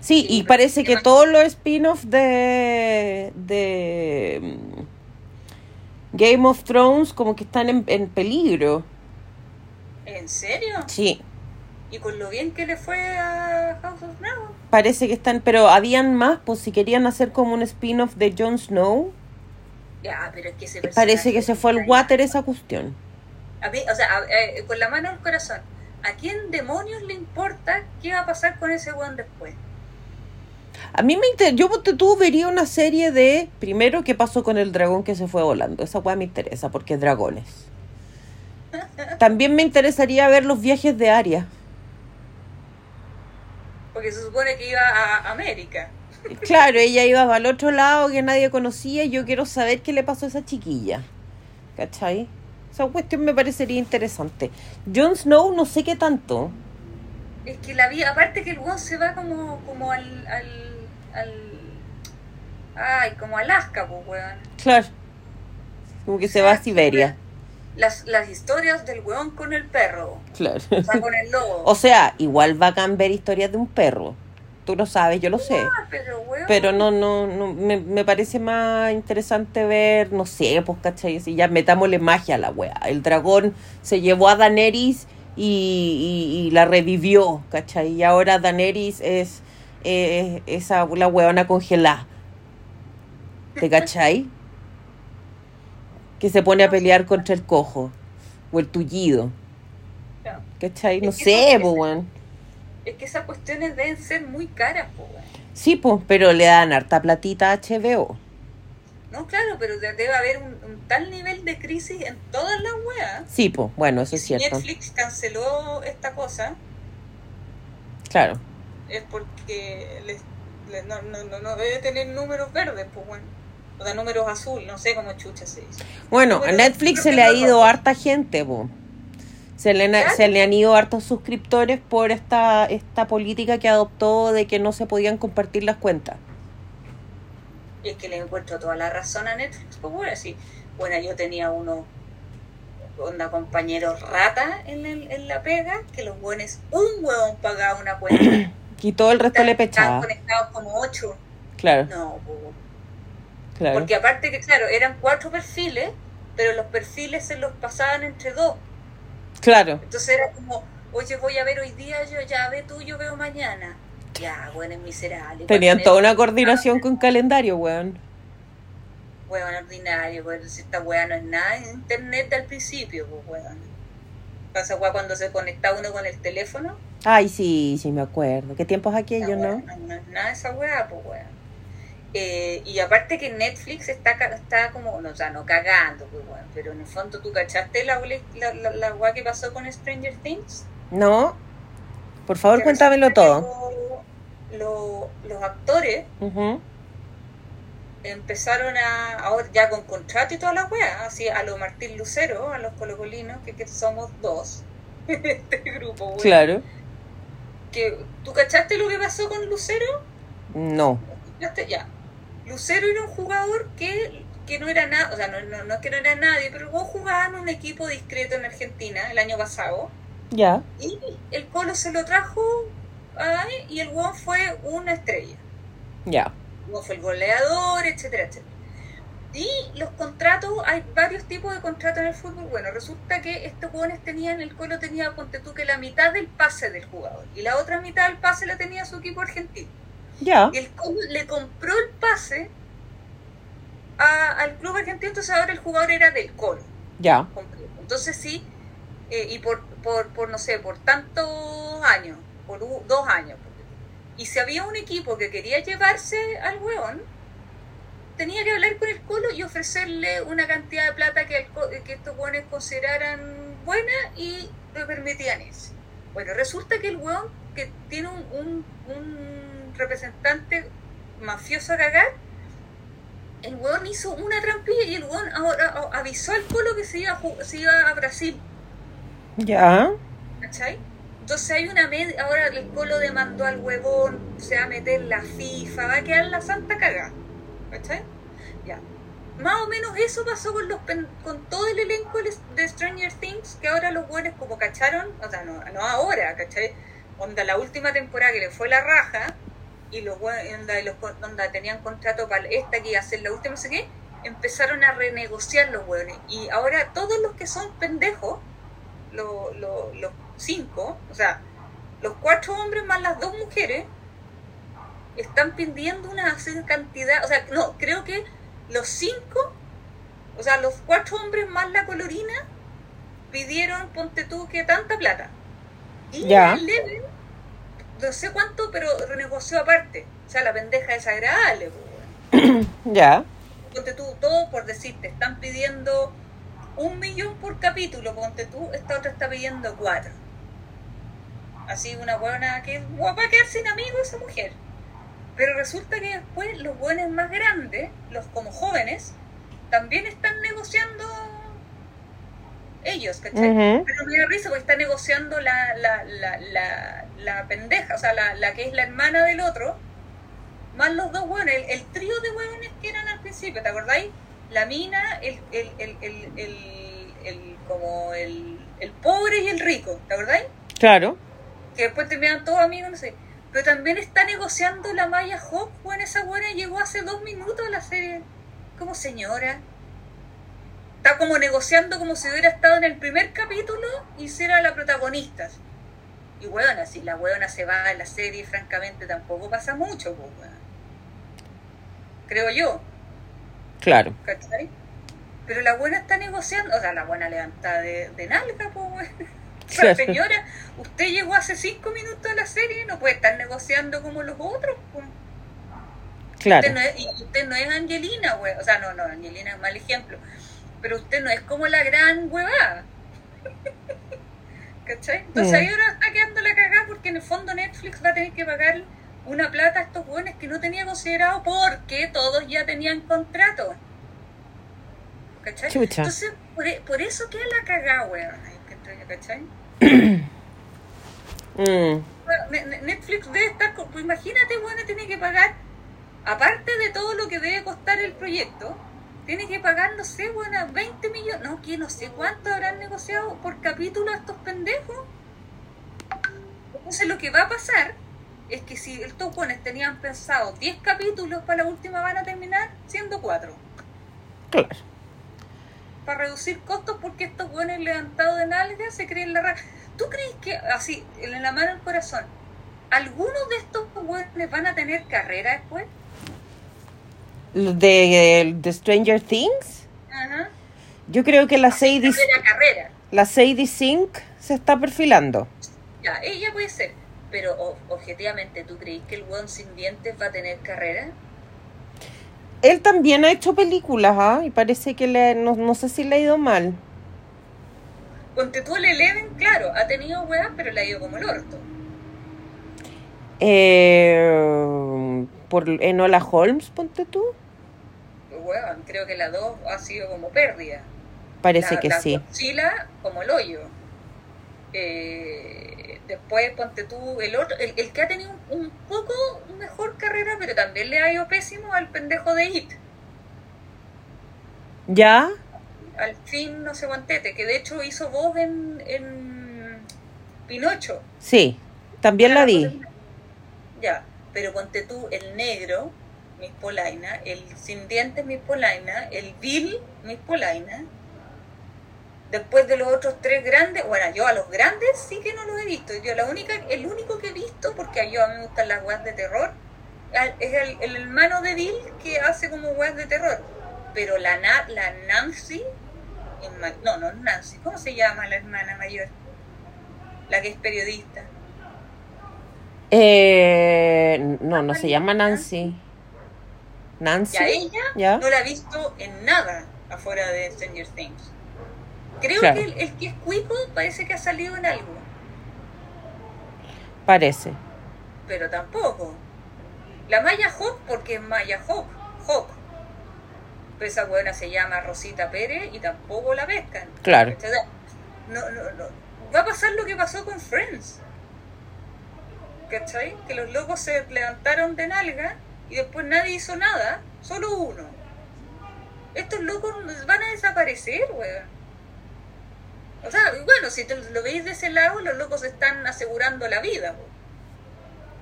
Sí, y parece que todos los spin-offs de, de mm, Game of Thrones como que están en, en peligro. ¿En serio? Sí. ¿Y con lo bien que le fue a House of Dragon? Parece que están, pero habían más, pues si querían hacer como un spin-off de Jon Snow, Ya, pero es que ese parece que se fue al water esa cuestión. A mí, o sea, a- eh, con la mano el corazón, ¿a quién demonios le importa qué va a pasar con ese weón después? A mí me interesa, yo tú vería una serie de, primero, qué pasó con el dragón que se fue volando. Esa weá me interesa porque es dragones. También me interesaría ver los viajes de Aria. Porque se supone que iba a América. Claro, ella iba al otro lado que nadie conocía y yo quiero saber qué le pasó a esa chiquilla. ¿Cachai? Esa cuestión me parecería interesante. Jon Snow no sé qué tanto. Es que la vida, aparte que el weón se va como, como al, al, al. Ay, como Alaska, pues weón. Claro. Como que se va a Siberia. Las, las historias del weón con el perro, Claro. o sea, con el lobo. O sea, igual va a ver historias de un perro. Tú lo sabes, yo lo sé. Ah, pero no, no, no me, me parece más interesante ver, no sé, pues, ¿cachai? Si ya metámosle magia a la wea. El dragón se llevó a Daenerys y, y, y la revivió, ¿cachai? Y ahora Daenerys es eh, esa, la weona congelada. ¿Te cachai? Que se pone a pelear contra el cojo o el tullido. No. ¿Cachai? No Es que sé, pues, weón. Es que esas cuestiones deben ser muy caras, pues weón. Sí, pues, pero le dan harta platita a HBO. No, claro, pero de- debe haber un, un tal nivel de crisis en todas las weas. Sí, pues, bueno, eso es Si cierto. Netflix canceló esta cosa, Claro. es porque les, les- no, no, no, no debe tener números verdes, pues bueno. O sea, números azul, no sé cómo chucha se dice. Bueno, a Netflix se le ha ido rojo. harta gente, po. Se le, se le han ido hartos suscriptores por esta, esta política que adoptó de que no se podían compartir las cuentas. Y es que le encuentro toda la razón a Netflix, pues bueno, sí. Bueno, yo tenía unos onda compañeros rata en, el- en la pega, que los buenos, un huevón pagaba una cuenta. Y todo el resto le Estaban pechaba. conectados como ocho. Claro, No, pues, claro. Porque aparte que, claro, eran cuatro perfiles, pero los perfiles se los pasaban entre dos. Claro. Entonces era como, oye, voy a ver hoy día, yo ya ve tú, yo veo mañana. Ya, bueno, es miserable. Tenían toda una coordinación con calendario, weón. Huevón ordinario, pues si esta hueá no es nada en internet al principio, pues huevón. Pasa hueá cuando se conecta uno con el teléfono. Ay, sí, sí, me acuerdo. ¿Qué tiempos aquellos, no? No, no es nada esa hueá, pues hueón. Eh, y aparte que Netflix está, está como, no, o sea, no cagando, pues pero en el fondo tú cachaste la, la, la, la que pasó con Stranger Things. No. Por favor, Que cuéntamelo todo. que lo- lo- los actores empezaron a, ahora ya con contrato y toda la weá, así a lo Martín Lucero, a los colocolinos, que, que somos dos, este grupo, weón. Claro. Que, ¿Tú cachaste lo que pasó con Lucero? No. Ya. Lucero era un jugador que, que no era nada, o sea, no, no, no es que no era nadie, pero vos jugaba en un equipo discreto en Argentina el año pasado, Ya. y el Colo se lo trajo y el Won fue una estrella. Ya. Fue el goleador, etcétera, etcétera. Y los contratos, hay varios tipos de contratos en el fútbol. Bueno, resulta que estos jóvenes tenían, el Colo tenía, ponte tú, que la mitad del pase del jugador y la otra mitad del pase la tenía su equipo argentino. Ya. Y el Colo le compró el pase a- al club argentino, entonces ahora el jugador era del Colo. Ya. Entonces sí, eh, y por, por, por, no sé, por tantos años, por dos años. Y si había un equipo que quería llevarse al hueón, tenía que hablar con el colo y ofrecerle una cantidad de plata que, el que estos hueones consideraran buena y le permitían irse. Bueno, resulta que el hueón que tiene un, un, un representante mafioso a cagar, el hueón hizo una trampilla y el hueón ahora avisó al colo que se iba, a se iba a Brasil, Ya. ¿cachai? Entonces hay una media, ahora el colo demandó al huevón, se va a meter la FIFA, va a quedar la santa cagada, ¿cachai? Ya. Más o menos eso pasó con los con todo el elenco de de Stranger Things, que ahora los buenos como cacharon, o sea, no, no ahora, ¿cachai? Onda la última temporada que le fue la raja, y los los, donde tenían contrato para esta que iba a ser la última, no sé qué, empezaron a renegociar los hueones. Y ahora todos los que son pendejos, los, los, los cinco, o sea, los cuatro hombres más las dos mujeres, están pidiendo una cantidad, o sea, no, creo que los cinco, o sea, los cuatro hombres más la colorina, pidieron, ponte tú, que tanta plata. Y Ya. el Leven, no sé cuánto, pero renegoció aparte. O sea, la pendeja es agradable. Ya. Ponte tú, todo por decirte, están pidiendo un millón por capítulo, ponte tú, esta otra está pidiendo cuatro. Así una buena que va a quedar sin amigos esa mujer. Pero resulta que después los buenos más grandes, los como jóvenes, también están negociando ellos, ¿cachai? Pero me da risa porque está negociando la, la, la, la, la pendeja, o sea, la, la que es la hermana del otro, más los dos hueones, el, el trío de hueones que eran al principio, ¿te acordáis? La mina, el, el, el, el, el, el- como el, el pobre y el rico, ¿te acordáis? Claro. Que después terminan todos amigos, no sé. Pero también está negociando la Maya Hawk, bueno, esa buena llegó hace dos minutos a la serie. Como señora. Está como negociando como si hubiera estado en el primer capítulo y será la protagonista. Y weona, si la weona se va en la serie, francamente tampoco pasa mucho, pues, weón. Creo yo, Claro. ¿cachai? Pero la buena está negociando, o sea, la buena levantada de, de nalga, pues, weón. O sea, Claro. señora, usted llegó hace cinco minutos a la serie, no puede estar negociando como los otros, pues. Claro. Usted no es, y usted no es Angelina, güey. O sea, no, no, Angelina es mal ejemplo. Pero usted no es como la gran huevada. ¿Cachai? Entonces Mm. ahí ahora está quedando la cagada porque en el fondo Netflix va a tener que pagar una plata a estos jóvenes que no tenía considerado porque todos ya tenían contrato. ¿Cachai? Chucha. Entonces, por, e- por eso queda la cagada, weón. ¿Cachai? Mm. Ne- ne- Netflix debe estar, con- pues imagínate, bueno, tiene que pagar, aparte de todo lo que debe costar el proyecto, tiene que pagar, no sé, bueno, 20 millones, no, que no sé cuánto habrán negociado por capítulo a estos pendejos. Entonces lo que va a pasar es que si estos buenos tenían pensado 10 capítulos para la última van a terminar siendo 4. Claro. Para reducir costos porque estos buenos levantados de nalgas se creen la raja. ¿Tú crees que, así, en la mano del corazón, algunos de estos buenos van a tener carrera después? De, de Stranger Things, Ajá. yo creo que la Sadie, Carrera, carrera. la Sadie Sink se está perfilando. Ya, ella puede ser. Pero o- objetivamente, ¿tú crees que el weón sin dientes va a tener carrera? Él también ha hecho películas, ¿ah? Y parece que le, no, no sé si le ha ido mal. Ponte tú el Eleven, claro, ha tenido weas, pero le ha ido como el orto. Eh, por Enola Holmes, ponte tú. Creo que la 2 ha sido como pérdida. Parece la, que la sí. Godzilla como el hoyo. Eh, después ponte tú el otro, el, el que ha tenido un, un poco mejor carrera, pero también le ha ido pésimo al pendejo de It. ¿Ya? Al fin no sé cuántete, que de hecho hizo voz en, en Pinocho. Sí, también la vi. Ya, pero ponte tú el negro, Miss Polaina, el sin dientes Miss Polaina, el Bill Miss Polaina. Después de los otros tres grandes, bueno, yo a los grandes sí que no los he visto. Yo la única, el único que he visto, porque a yo a mí me gustan las weas de terror, es el, el hermano de Bill que hace como weas de terror. Pero la, la Nancy, no, no Nancy, ¿cómo se llama la hermana mayor? La que es periodista. Eh, no, no se llama Nancy. Nancy. Ya ella ¿Ya? no la he visto en nada afuera de Stranger Things. Creo Claro. que el, el que es cuico parece que ha salido en algo, Parece. pero tampoco. La Maya Hawk, porque es Maya Hawk, Hawk. Pero esa buena se llama Rosita Pérez y tampoco la pescan. Claro. No, no, no. Va a pasar lo que pasó con Friends. ¿Cachai? Que los locos se levantaron de nalga y después nadie hizo nada, solo uno. Estos locos van a desaparecer, weón. O sea, bueno, si te lo veis de ese lado, los locos están asegurando la vida, weón.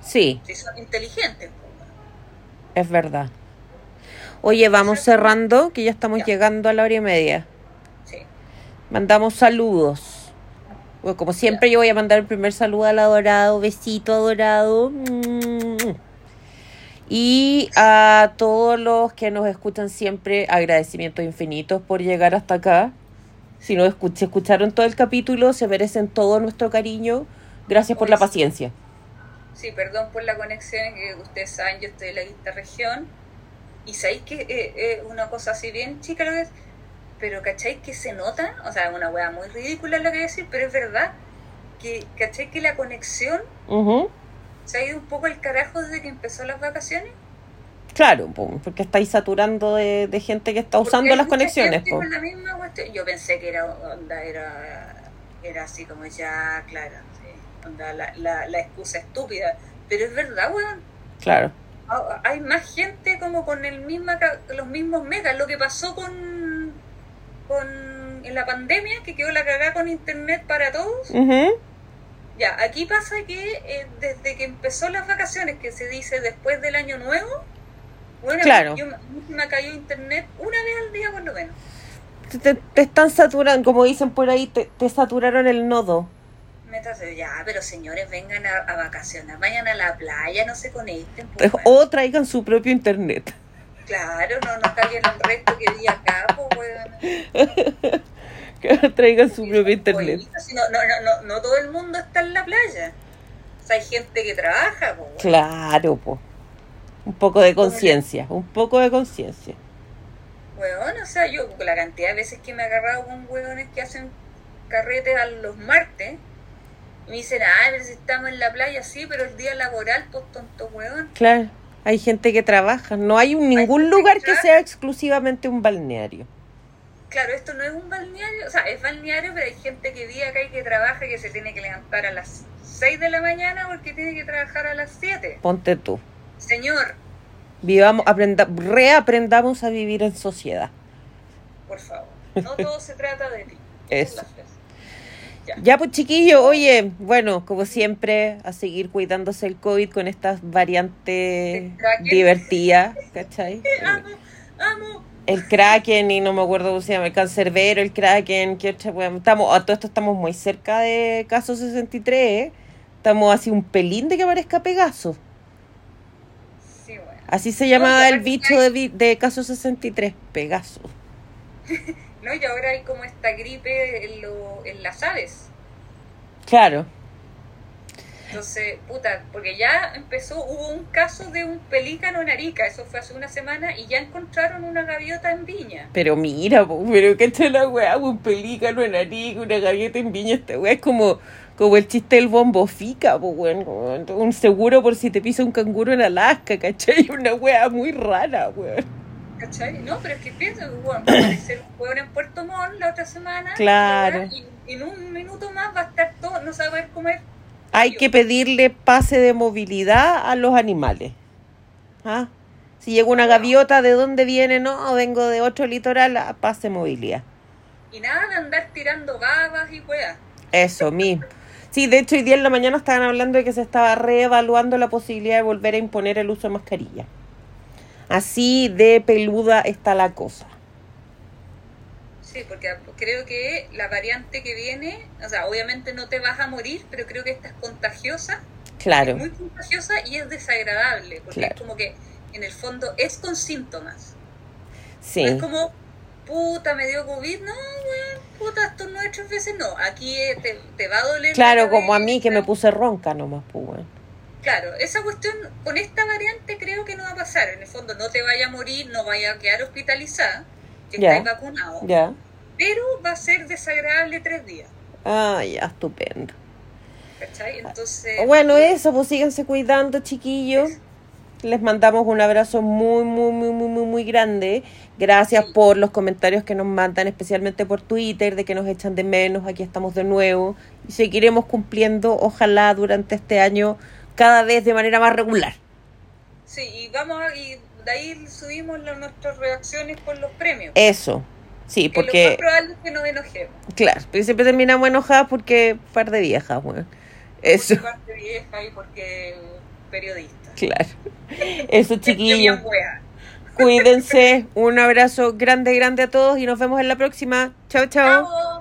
Sí. si son inteligentes. weón. Es verdad. Oye, vamos cerrando, que ya estamos Ya. llegando a la hora y media. Sí. Mandamos saludos. Bueno, como siempre, yo voy a mandar el primer saludo al adorado, besito adorado. Y a todos los que nos escuchan siempre, agradecimientos infinitos por llegar hasta acá. Si no escu- si escucharon todo el capítulo, se merecen todo nuestro cariño. Gracias por la Pues- paciencia. Sí, perdón por la conexión, que ustedes saben, yo estoy en la quinta región. Y sabéis que eh, es una cosa así bien chica lo que es, pero ¿cacháis que se nota? O sea, es una weá muy ridícula lo que voy a decir, pero es verdad. Que, ¿Cachai que la conexión Ujú. Se ha ido un poco al carajo desde que empezó las vacaciones? Claro, po, porque estáis saturando de, de gente que está usando hay las conexiones. con la misma cuestión. Yo pensé que era, onda, era, era así como ya, claro, sí, onda, la, la, la excusa estúpida. Pero es verdad, weón. Claro. Ah, hay más gente como con el misma los mismos megas lo que pasó con con en la pandemia que quedó la cagada con internet para todos Ujú. Ya aquí pasa que eh, desde que empezó las vacaciones que se dice después del año nuevo bueno Claro. yo, me cayó internet una vez al día por lo menos Te, te- están saturando, como dicen por ahí, te, te saturaron el nodo. me estás ya pero señores vengan a, a vacacionar vayan a la playa no se conecten pues, Pues. O traigan su propio internet. claro no no caguen el resto que di acá pues weón. Que traigan su propio internet. No, no, no, no, todo el mundo está en la playa. O sea, hay gente que trabaja, po. Claro, po. Un poco de conciencia, un poco de conciencia. Weón, o sea, yo la cantidad de veces que me he agarrado con hueones que hacen carretes a los martes, y me dicen, ah, pero si estamos en la playa, sí, pero el día laboral, pues tonto weón. Claro, hay gente que trabaja. No hay un- ningún lugar que sea exclusivamente un balneario. Claro, esto no es un balneario, o sea, es balneario, pero hay gente que vive acá y que trabaja y que se tiene que levantar a las 6 de la mañana porque tiene que trabajar a las 7. Ponte tú. Señor, Vivamos, aprenda, reaprendamos a vivir en sociedad. por favor, no todo se trata de ti. Eso. Ya. Ya pues chiquillo, oye, bueno, como siempre, a seguir cuidándose el COVID con estas variantes divertidas, ¿cachai? Amo, amo. El Kraken y no me acuerdo cómo se llama, el cancerbero, el Kraken, ¿qué otra wea? Estamos, a todo esto estamos muy cerca de caso 63, ¿eh? Estamos así un pelín de que aparezca Pegaso. Sí, bueno. Así se llamaba el bicho de, de caso 63, Pegaso. No, y ahora hay como esta gripe en, lo, en las aves. Claro, Entonces, puta, porque ya empezó, hubo un caso de un pelícano en Arica, eso fue hace una semana, y ya encontraron una gaviota en Viña. pero mira, pero que está la weá, un pelícano en Arica, una gaviota en viña, esta weá es como, como el chiste del bombo fica, po, weón, un seguro por si te pisa un canguro en Alaska, ¿cachai? Una weá muy rara, weón. ¿Cachai? No, pero es que pienso bueno, va a aparecer un hueón en Puerto Montt la otra semana. Claro. Y en un minuto más va a estar todo, no se va a poder comer. Hay que pedirle pase de movilidad a los animales. ¿Ah? Si llega una gaviota, ¿de dónde viene? No, vengo de otro litoral, a pase de movilidad. Y nada de andar tirando babas y weas. Eso mismo. Sí, de hecho, hoy día en la mañana estaban hablando de que se estaba reevaluando la posibilidad de volver a imponer el uso de mascarilla. Así de peluda está la cosa. Sí, porque creo que la variante que viene, o sea, obviamente no te vas a morir, pero creo que esta es contagiosa, Claro, muy contagiosa y es desagradable, porque Claro. es como que en el fondo es con síntomas. sí. No es como, puta, me dio COVID, no, weón, puta, esto no tres veces, no, aquí eh, te, te va a doler. la Claro, como a mí que me puse ronca nomás, pues, weón. Claro, esa cuestión con esta variante creo que no va a pasar. En el fondo no te vaya a morir, no vaya a quedar hospitalizada, que Ya. estáis vacunado. Ya. Pero va a ser desagradable tres días. Ah, ya, estupendo. ¿Cachai? Entonces. Bueno, eso, pues síganse cuidando, chiquillos. Les mandamos un abrazo muy, muy, muy, muy, muy, muy grande. Gracias Sí. por los comentarios que nos mandan, especialmente por Twitter, de que nos echan de menos. Aquí estamos de nuevo. Y seguiremos cumpliendo, ojalá, durante este año, cada vez de manera más regular. Sí, y vamos a, y de ahí subimos la- nuestras reacciones con los premios. Eso. Sí, que lo más porque, probable es que nos enojemos. claro, porque siempre terminamos enojadas porque par de viejas, weón. Eso. Porque parte vieja y porque periodistas. Claro. Eso, chiquillos. Cuídense. Un abrazo grande, grande a todos y nos vemos en la próxima. Chao, chao. Chao.